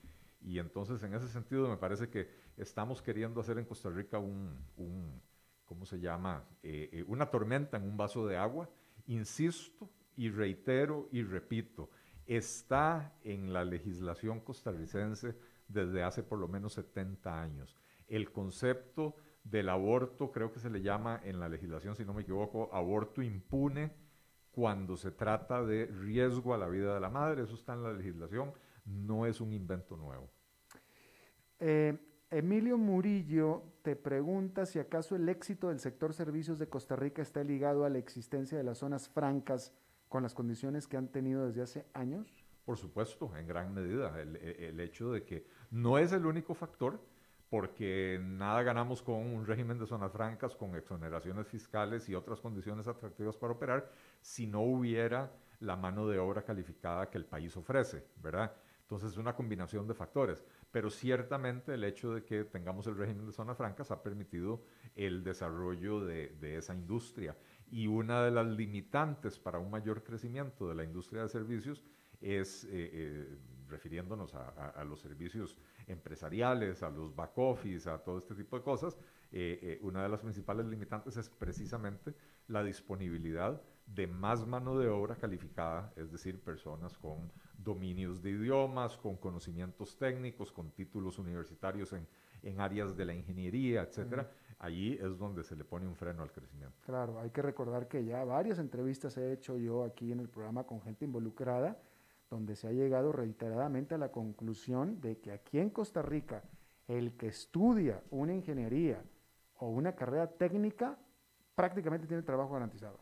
y entonces, en ese sentido, me parece que estamos queriendo hacer en Costa Rica un, ¿cómo se llama? Eh, una tormenta en un vaso de agua. Insisto y reitero y repito, está en la legislación costarricense desde hace por lo menos 70 años. El concepto del aborto, creo que se le llama en la legislación, si no me equivoco, aborto impune cuando se trata de riesgo a la vida de la madre, eso está en la legislación, no es un invento nuevo. Eh, Emilio Murillo te pregunta si acaso el éxito del sector servicios de Costa Rica está ligado a la existencia de las zonas francas con las condiciones que han tenido desde hace años? Por supuesto, en gran medida. El, hecho de que no es el único factor, porque nada ganamos con un régimen de zonas francas, con exoneraciones fiscales y otras condiciones atractivas para operar, si no hubiera la mano de obra calificada que el país ofrece, ¿verdad? Entonces es una combinación de factores, pero ciertamente el hecho de que tengamos el régimen de zonas francas ha permitido el desarrollo de, esa industria y una de las limitantes para un mayor crecimiento de la industria de servicios es, eh, eh, refiriéndonos a, los servicios empresariales, a los back office, a todo este tipo de cosas, eh, una de las principales limitantes es precisamente la disponibilidad de más mano de obra calificada, es decir, personas con dominios de idiomas, con conocimientos técnicos, con títulos universitarios en, en áreas de la ingeniería, etcétera, allí es donde se le pone un freno al crecimiento. Claro, hay que recordar que ya varias entrevistas he hecho yo aquí en el programa con gente involucrada, donde se ha llegado reiteradamente a la conclusión de que aquí en Costa Rica, el que estudia una ingeniería o una carrera técnica prácticamente tiene trabajo garantizado.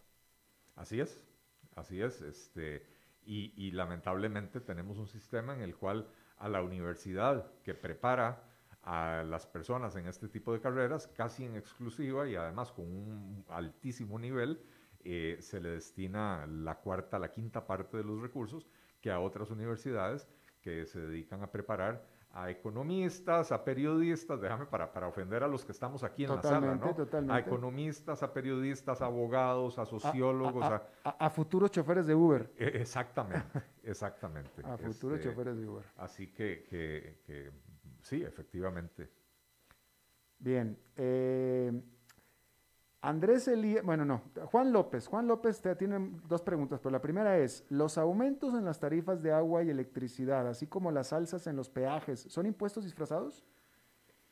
Así es, así es. Este, y, y lamentablemente tenemos un sistema en el cual a la universidad que prepara a las personas en este tipo de carreras casi en exclusiva y además con un altísimo nivel, eh, se le destina la cuarta, la quinta parte de los recursos que a otras universidades que se dedican a preparar a economistas, a periodistas, déjame para, para ofender a los que estamos aquí en la sala, ¿no? Totalmente. A economistas, a periodistas, a abogados, a sociólogos, a, a, futuros choferes de Uber. E, exactamente, exactamente. [laughs] a futuros este, choferes de Uber. Así que, que Sí, efectivamente. Bien. Eh, Andrés Elías, bueno, no, Juan López. Juan López te tiene dos preguntas, pero la primera es, ¿los aumentos en las tarifas de agua y electricidad, así como las alzas en los peajes, son impuestos disfrazados?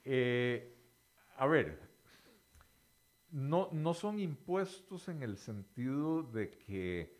Eh, a ver, no, no son impuestos en el sentido de que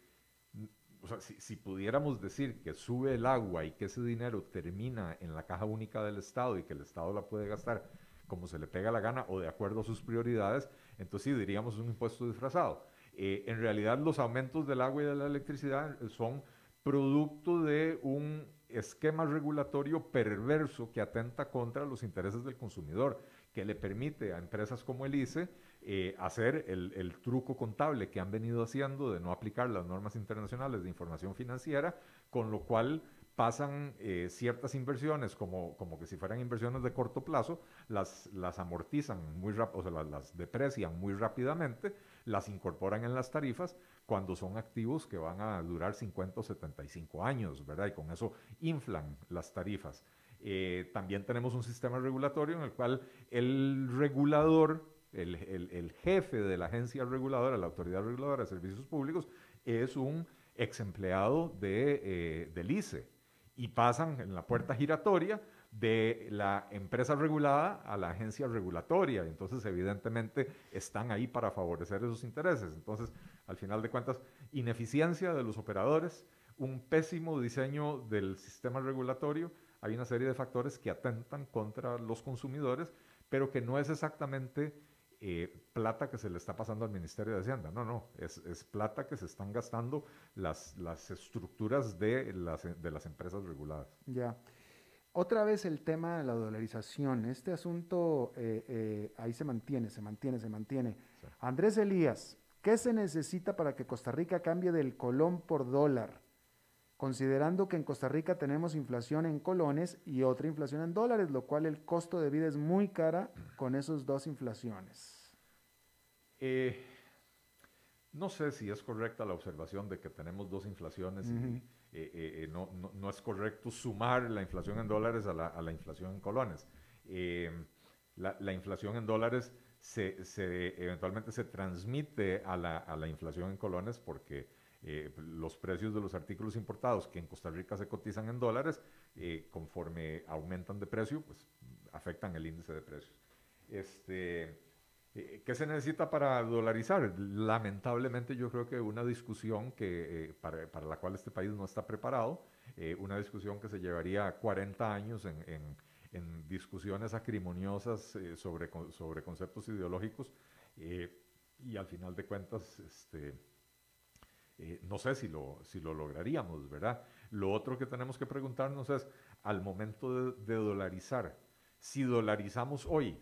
o sea, si, pudiéramos decir que sube el agua y que ese dinero termina en la caja única del Estado y que el Estado la puede gastar como se le pega la gana o de acuerdo a sus prioridades, entonces sí diríamos un impuesto disfrazado. Eh, en realidad los aumentos del agua y de la electricidad son producto de un esquema regulatorio perverso que atenta contra los intereses del consumidor, que le permite a empresas como el ICE eh, hacer el, truco contable que han venido haciendo de no aplicar las normas internacionales de información financiera, con lo cual pasan eh, ciertas inversiones como, como que si fueran inversiones de corto plazo, las, amortizan muy rápido, o sea, las, las, deprecian muy rápidamente, las incorporan en las tarifas cuando son activos que van a durar 50 o 75 años, ¿verdad? Y con eso inflan las tarifas. Eh, también tenemos un sistema regulatorio en el cual el regulador el, jefe de la agencia reguladora, la autoridad reguladora de servicios públicos, es un ex empleado de, eh, del ICE y pasan en la puerta giratoria de la empresa regulada a la agencia regulatoria. Entonces, evidentemente, están ahí para favorecer esos intereses. Entonces, al final de cuentas, ineficiencia de los operadores, un pésimo diseño del sistema regulatorio, hay una serie de factores que atentan contra los consumidores, pero que no es exactamente eh, plata que se le está pasando al Ministerio de Hacienda. No, no, es, plata que se están gastando las, las estructuras de las, de las empresas reguladas. Ya. otra vez el tema de la dolarización. Este asunto eh, eh, ahí se mantiene, se mantiene, se mantiene. Andrés Elías, ¿qué se necesita para que Costa Rica cambie del colón por dólar? Considerando que en Costa Rica tenemos inflación en colones y otra inflación en dólares, lo cual el costo de vida es muy cara con esas dos inflaciones. Eh, no sé si es correcta la observación de que tenemos dos inflaciones y eh, eh, no, no, es correcto sumar la inflación en dólares a la, a la inflación en colones. La, la, inflación en dólares se, se, eventualmente se transmite a la, a la, inflación en colones porque los precios de los artículos importados que en Costa Rica se cotizan en dólares, conforme aumentan de precio, pues afectan el índice de precios. Este, eh, ¿Qué se necesita para dolarizar? Lamentablemente yo creo que una discusión que, eh, para, para, la cual este país no está preparado, eh, una discusión que se llevaría 40 años en, en, en discusiones acrimoniosas sobre, sobre conceptos ideológicos y al final de cuentas, este, no sé si lo, si lo lograríamos, ¿verdad? Lo otro que tenemos que preguntarnos es, al momento de, de dolarizar, si dolarizamos hoy,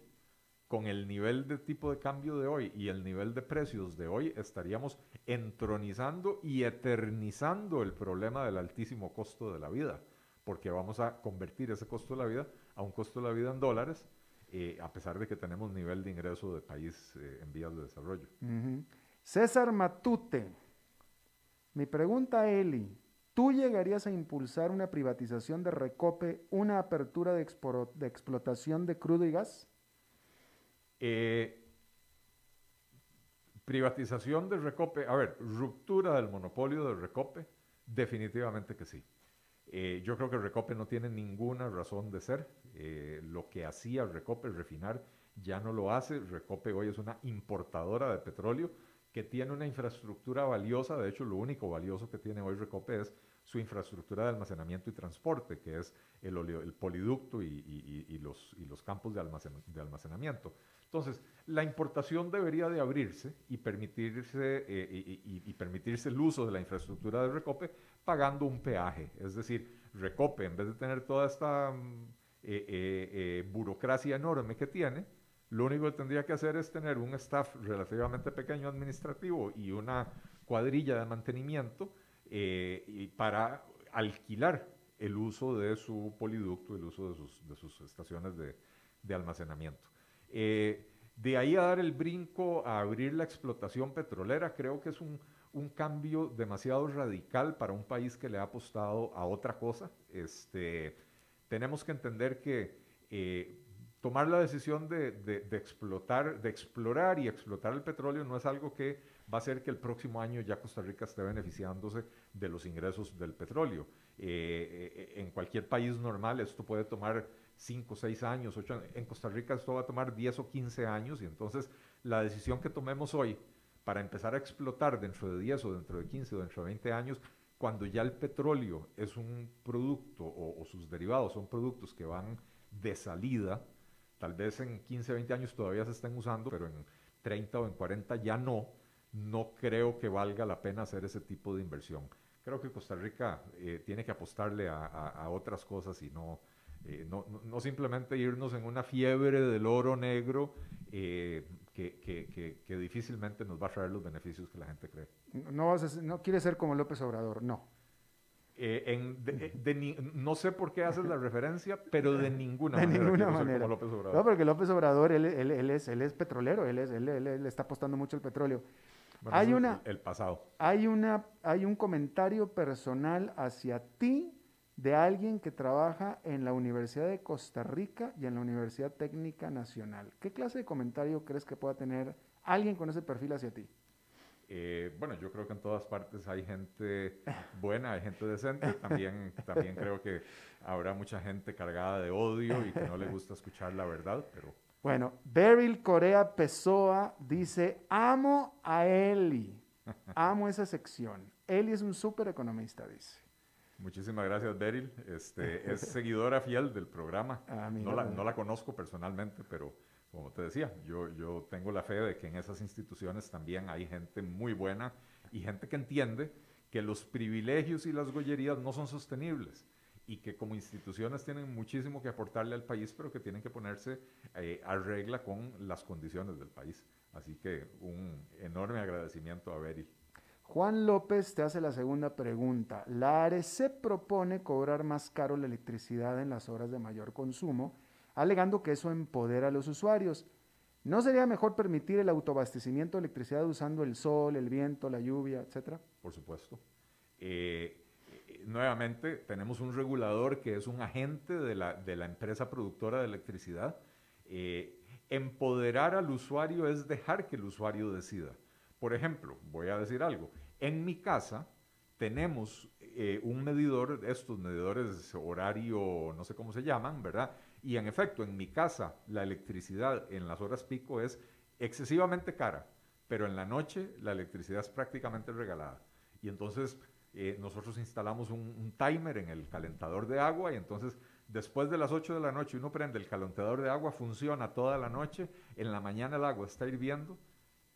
con el nivel de tipo de cambio de hoy y el nivel de precios de hoy, estaríamos entronizando y eternizando el problema del altísimo costo de la vida, porque vamos a convertir ese costo de la vida a un costo de la vida en dólares, eh, a pesar de que tenemos nivel de ingreso de país eh, en vías de desarrollo. César Matute, mi pregunta, Eli, ¿tú llegarías a impulsar una privatización de Recope, una apertura de, de explotación de crudo y gas? Eh, privatización de Recope, a ver, ruptura del monopolio de Recope, definitivamente que sí. Eh, yo creo que Recope no tiene ninguna razón de ser. Eh, lo que hacía Recope, refinar, ya no lo hace. Recope hoy es una importadora de petróleo que tiene una infraestructura valiosa. De hecho, lo único valioso que tiene hoy Recope es su infraestructura de almacenamiento y transporte, que es el, poliducto y, los, campos de, de almacenamiento. Entonces, la importación debería de abrirse y permitirse, eh, y, permitirse el uso de la infraestructura de Recope pagando un peaje. Es decir, Recope, en vez de tener toda esta mm, eh, eh, burocracia enorme que tiene, lo único que tendría que hacer es tener un staff relativamente pequeño administrativo y una cuadrilla de mantenimiento y para alquilar el uso de su poliducto, el uso de sus, de sus estaciones de, de almacenamiento. Eh, de ahí a dar el brinco a abrir la explotación petrolera, creo que es un, un, cambio demasiado radical para un país que le ha apostado a otra cosa. Este, tenemos que entender que eh, tomar la decisión de, explotar, de explorar y explotar el petróleo no es algo que va a hacer que el próximo año ya Costa Rica esté beneficiándose de los ingresos del petróleo. Eh, en cualquier país normal esto puede tomar 5, 6 años, 8 años. En Costa Rica esto va a tomar 10 o 15 años y entonces la decisión que tomemos hoy para empezar a explotar dentro de 10 o dentro de 15 o dentro de 20 años, cuando ya el petróleo es un producto o, sus derivados son productos que van de salida, tal vez en 15, 20 años todavía se estén usando, pero en 30 o en 40 ya no, no creo que valga la pena hacer ese tipo de inversión. Creo que Costa Rica eh, tiene que apostarle a, a otras cosas y no, eh, no, no, simplemente irnos en una fiebre del oro negro eh, que, que, que, difícilmente nos va a traer los beneficios que la gente cree. No, no quiere ser como López Obrador, no. Eh, en, no sé por qué haces la referencia, pero de ninguna de manera. Ninguna manera. Como López Obrador. No, porque López Obrador, él, él, él, es, él es petrolero, él, es, él, él, está apostando mucho el petróleo. hay una, el, el pasado. Hay, una, hay un comentario personal hacia ti de alguien que trabaja en la Universidad de Costa Rica y en la Universidad Técnica Nacional. ¿Qué clase de comentario crees que pueda tener alguien con ese perfil hacia ti? Eh, bueno, yo creo que en todas partes hay gente buena, hay gente decente. También, también creo que habrá mucha gente cargada de odio y que no le gusta escuchar la verdad, pero... Bueno, Beryl Corea Pessoa dice, amo a Eli, amo esa sección. Eli es un súper economista, dice. Muchísimas gracias, Beryl. Este, es seguidora fiel del programa. Ah, no, la, no, la, conozco personalmente, pero como te decía, yo, yo tengo la fe de que en esas instituciones también hay gente muy buena y gente que entiende que los privilegios y las gollerías no son sostenibles y que como instituciones tienen muchísimo que aportarle al país, pero que tienen que ponerse eh, a regla con las condiciones del país. Así que un enorme agradecimiento a Beril. Juan López te hace la segunda pregunta. La ARECE propone cobrar más caro la electricidad en las horas de mayor consumo, alegando que eso empodera a los usuarios. ¿No sería mejor permitir el autoabastecimiento de electricidad usando el sol, el viento, la lluvia, etcétera? Por supuesto. Eh, nuevamente, tenemos un regulador que es un agente de la, de la empresa productora de electricidad. Eh, empoderar al usuario es dejar que el usuario decida. Por ejemplo, voy a decir algo. En mi casa tenemos eh, un medidor, estos medidores horario, no sé cómo se llaman, ¿verdad? Y en efecto, en mi casa la electricidad en las horas pico es excesivamente cara, pero en la noche la electricidad es prácticamente regalada. Y entonces eh, nosotros instalamos un, timer en el calentador de agua y entonces después de las 8 de la noche uno prende el calentador de agua, funciona toda la noche, en la mañana el agua está hirviendo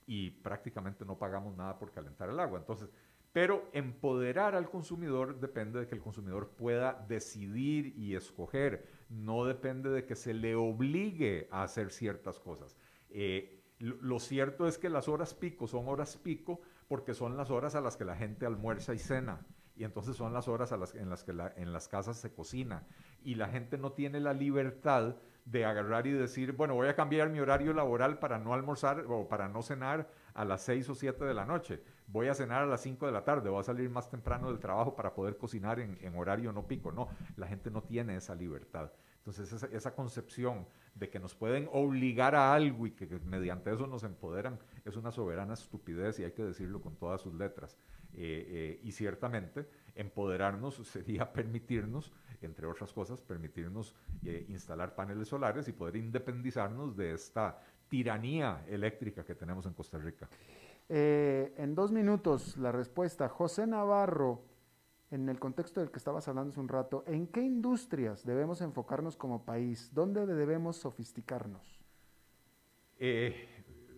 y prácticamente no pagamos nada por calentar el agua. Entonces, pero empoderar al consumidor depende de que el consumidor pueda decidir y escoger, no depende de que se le obligue a hacer ciertas cosas. Eh, lo cierto es que las horas pico son horas pico porque son las horas a las que la gente almuerza y cena. Y entonces son las horas a las, en las que en las casas se cocina. Y la gente no tiene la libertad de agarrar y decir, bueno, voy a cambiar mi horario laboral para no almorzar o para no cenar a las 6 o 7 de la noche. Voy a cenar a las 5 de la tarde, voy a salir más temprano del trabajo para poder cocinar en, horario no pico. No, la gente no tiene esa libertad. Entonces esa, esa, concepción de que nos pueden obligar a algo y que, mediante eso nos empoderan es una soberana estupidez y hay que decirlo con todas sus letras. Eh, eh, y ciertamente empoderarnos sería [laughs] permitirnos, entre otras cosas, permitirnos eh, instalar paneles solares y poder independizarnos de esta tiranía eléctrica que tenemos en Costa Rica. En dos minutos la respuesta. José Navarro en el contexto del que estabas hablando hace un rato, ¿en qué industrias debemos enfocarnos como país? ¿Dónde debemos sofisticarnos? Eh,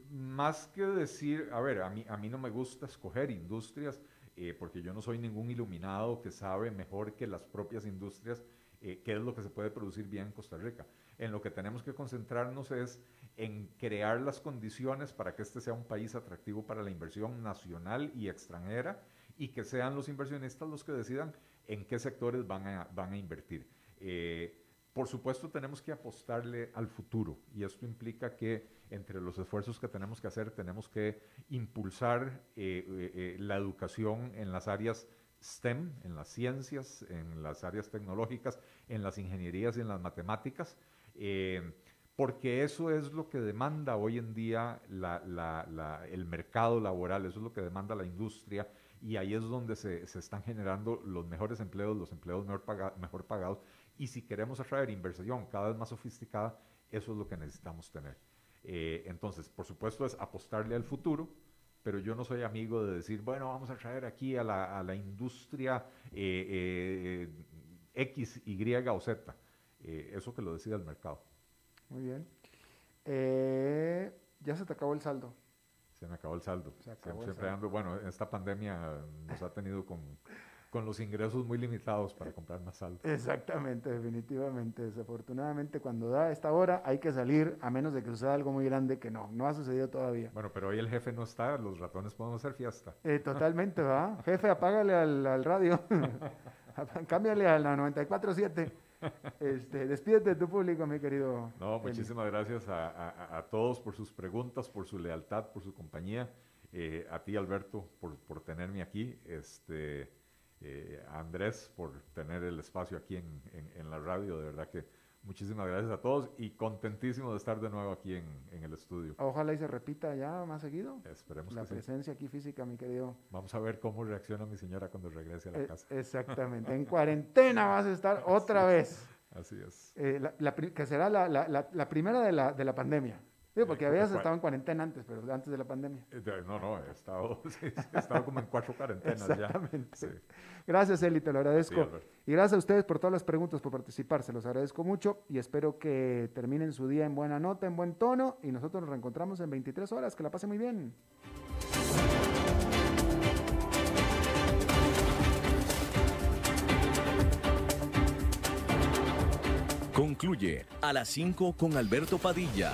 más que decir, a ver, a mí, no me gusta escoger industrias, eh, porque yo no soy ningún iluminado que sabe mejor que las propias industrias eh, qué es lo que se puede producir bien en Costa Rica. En lo que tenemos que concentrarnos es en crear las condiciones para que este sea un país atractivo para la inversión nacional y extranjera y que sean los inversionistas los que decidan en qué sectores van a, van a invertir. Eh, por supuesto, tenemos que apostarle al futuro y esto implica que entre los esfuerzos que tenemos que hacer, tenemos que impulsar eh, eh, la educación en las áreas STEM, en las ciencias, en las áreas tecnológicas, en las ingenierías y en las matemáticas, porque eso es lo que demanda hoy en día el mercado laboral, eso es lo que demanda la industria y ahí es donde se, están generando los mejores empleos, los empleos mejor, mejor pagados. Y si queremos atraer inversión cada vez más sofisticada, eso es lo que necesitamos tener. Eh, entonces, por supuesto, es apostarle al futuro, pero yo no soy amigo de decir, bueno, vamos a traer aquí a la, industria eh, eh, X, Y o Z. eso que lo decida el mercado. Muy bien. ya se te acabó el saldo se me acabó el saldo. siempre, bueno, esta pandemia nos ha tenido con, con los ingresos muy limitados para comprar más saldo. Exactamente, definitivamente. Desafortunadamente, cuando da esta hora hay que salir, a menos de que suceda algo muy grande que no, no ha sucedido todavía. Bueno, pero hoy el jefe no está, los ratones podemos hacer fiesta. Eh, totalmente, ¿va? jefe, apágale al, al radio, [laughs] cámbiale a la 94.7. Este, despídete de tu público, mi querido. No, muchísimas gracias a, todos por sus preguntas, por su lealtad, por su compañía. Eh, a ti, Alberto, por, por tenerme aquí. Este, eh, a Andrés, por tener el espacio aquí en, en la radio. De verdad que Muchísimas gracias a todos y contentísimo de estar de nuevo aquí en, el estudio. Ojalá y se repita ya más seguido. Esperemos La presencia aquí física, mi querido. Vamos a ver cómo reacciona mi señora cuando regrese a la eh, casa. Exactamente. en cuarentena vas a estar [laughs] otra vez. Así es. Eh, que será la, la, primera de la, de la pandemia. Sí, porque habías estado en cuarentena antes, pero antes de la pandemia. Eh, no, no, he estado, [laughs] he estado como en cuatro cuarentenas Exactamente. ya. Gracias, Eli, te lo agradezco. y gracias a ustedes por todas las preguntas, por participar, se los agradezco mucho y espero que terminen su día en buena nota, en buen tono y nosotros nos reencontramos en 23 horas. Que la pase muy bien. Concluye a las 5 con Alberto Padilla.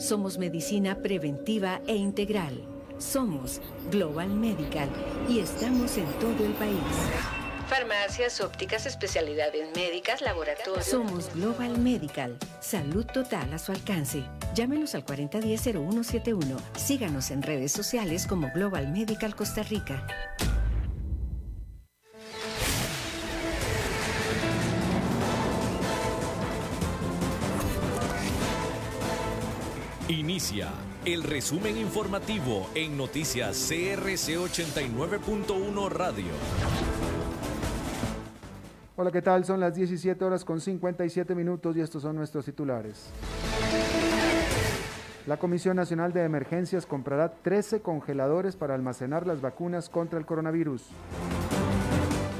Somos medicina preventiva e integral. Somos Global Medical y estamos en todo el país. Farmacias, ópticas, especialidades médicas, laboratorios. Somos Global Medical. Salud total a su alcance. Llámenos al 4010-0171. Síganos en redes sociales como Global Medical Costa Rica. Inicia el resumen informativo en noticias CRC 89.1 Radio. Hola, ¿qué tal? Son las 17 horas con 57 minutos y estos son nuestros titulares. La Comisión Nacional de Emergencias comprará 13 congeladores para almacenar las vacunas contra el coronavirus.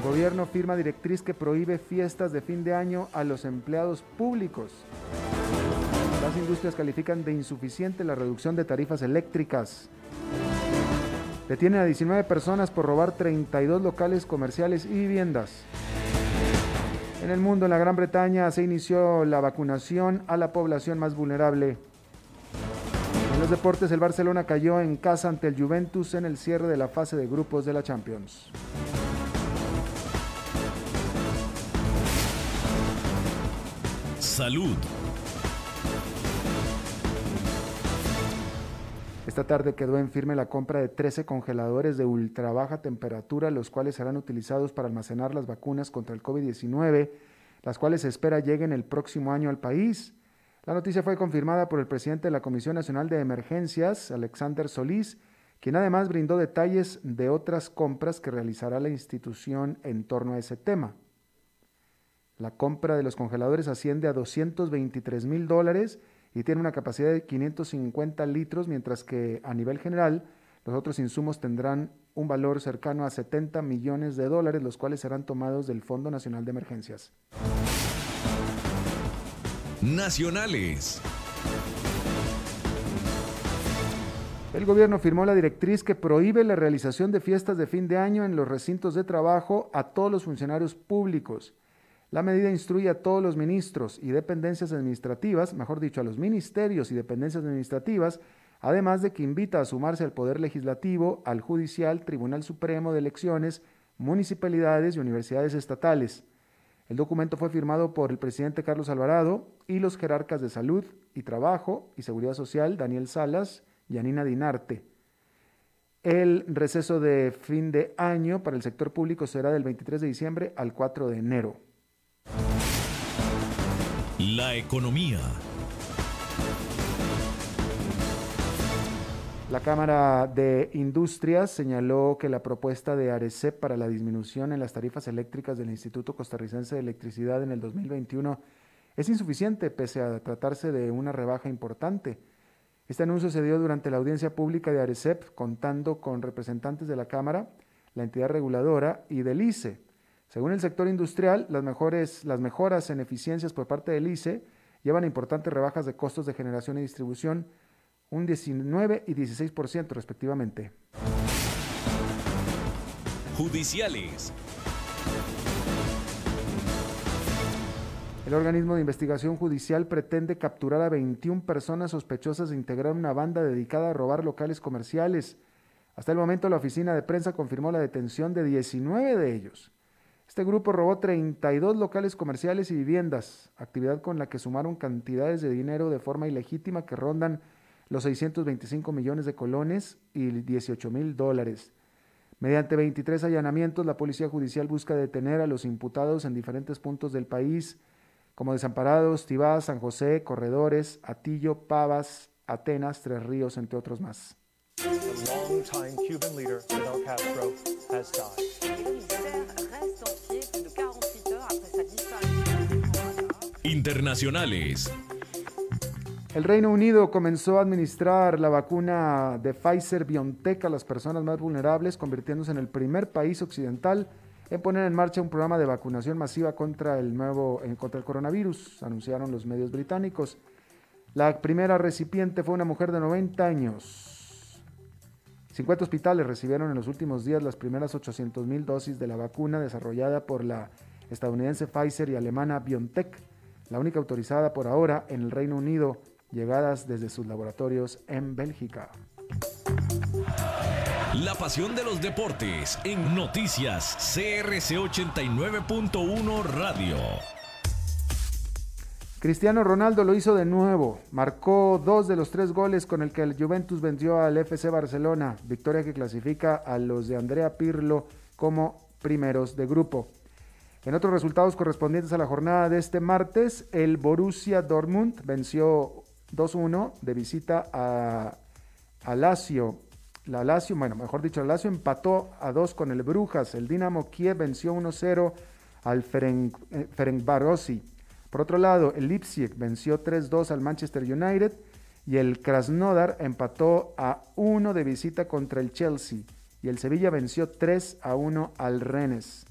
Gobierno firma directriz que prohíbe fiestas de fin de año a los empleados públicos. Industrias califican de insuficiente la reducción de tarifas eléctricas. Detienen a 19 personas por robar 32 locales comerciales y viviendas. En el mundo, en la Gran Bretaña, se inició la vacunación a la población más vulnerable. En los deportes, el Barcelona cayó en casa ante el Juventus en el cierre de la fase de grupos de la Champions. Salud. Esta tarde quedó en firme la compra de 13 congeladores de ultra baja temperatura, los cuales serán utilizados para almacenar las vacunas contra el COVID-19, las cuales se espera lleguen el próximo año al país. La noticia fue confirmada por el presidente de la Comisión Nacional de Emergencias, Alexander Solís, quien además brindó detalles de otras compras que realizará la institución en torno a ese tema. La compra de los congeladores asciende a 223 mil dólares y tiene una capacidad de 550 litros, mientras que a nivel general los otros insumos tendrán un valor cercano a 70 millones de dólares, los cuales serán tomados del Fondo Nacional de Emergencias. Nacionales. El gobierno firmó la directriz que prohíbe la realización de fiestas de fin de año en los recintos de trabajo a todos los funcionarios públicos. La medida instruye a todos los ministros y dependencias administrativas, mejor dicho, a los ministerios y dependencias administrativas, además de que invita a sumarse al Poder Legislativo, al Judicial, Tribunal Supremo de Elecciones, municipalidades y universidades estatales. El documento fue firmado por el presidente Carlos Alvarado y los jerarcas de Salud y Trabajo y Seguridad Social, Daniel Salas y Anina Dinarte. El receso de fin de año para el sector público será del 23 de diciembre al 4 de enero. La economía. La Cámara de Industrias señaló que la propuesta de ARECEP para la disminución en las tarifas eléctricas del Instituto Costarricense de Electricidad en el 2021 es insuficiente pese a tratarse de una rebaja importante. Este anuncio se dio durante la audiencia pública de ARECEP contando con representantes de la Cámara, la entidad reguladora y del ICE. Según el sector industrial, las, mejores, las mejoras en eficiencias por parte del ICE llevan a importantes rebajas de costos de generación y distribución, un 19 y 16% respectivamente. Judiciales. El organismo de investigación judicial pretende capturar a 21 personas sospechosas de integrar una banda dedicada a robar locales comerciales. Hasta el momento la oficina de prensa confirmó la detención de 19 de ellos. Este grupo robó 32 locales comerciales y viviendas, actividad con la que sumaron cantidades de dinero de forma ilegítima que rondan los 625 millones de colones y 18 mil dólares. Mediante 23 allanamientos, la Policía Judicial busca detener a los imputados en diferentes puntos del país, como Desamparados, Tibá, San José, Corredores, Atillo, Pavas, Atenas, Tres Ríos, entre otros más. Internacionales. El Reino Unido comenzó a administrar la vacuna de Pfizer BioNTech a las personas más vulnerables, convirtiéndose en el primer país occidental en poner en marcha un programa de vacunación masiva contra el nuevo eh, contra el coronavirus, anunciaron los medios británicos. La primera recipiente fue una mujer de 90 años. 50 hospitales recibieron en los últimos días las primeras 800 mil dosis de la vacuna desarrollada por la estadounidense Pfizer y alemana BioNTech, la única autorizada por ahora en el Reino Unido llegadas desde sus laboratorios en Bélgica. La pasión de los deportes en noticias CRC 89.1 Radio. Cristiano Ronaldo lo hizo de nuevo, marcó dos de los tres goles con el que el Juventus venció al FC Barcelona, victoria que clasifica a los de Andrea Pirlo como primeros de grupo. En otros resultados correspondientes a la jornada de este martes, el Borussia Dortmund venció 2-1 de visita a, Lazio. La Lazio, bueno, mejor dicho, la Lazio empató a 2 con el Brujas. El Dinamo Kiev venció 1-0 al Ferenc, eh, Por otro lado, el Leipzig venció 3-2 al Manchester United y el Krasnodar empató a 1 de visita contra el Chelsea y el Sevilla venció 3 1 al Rennes.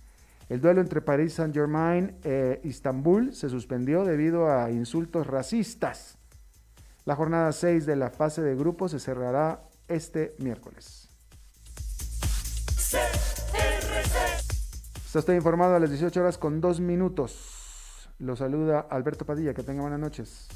El duelo entre Paris Saint-Germain e Istanbul se suspendió debido a insultos racistas. La jornada 6 de la fase de grupo se cerrará este miércoles. Está usted informado a las 18 horas con 2 minutos. Lo saluda Alberto Padilla. Que tenga buenas noches.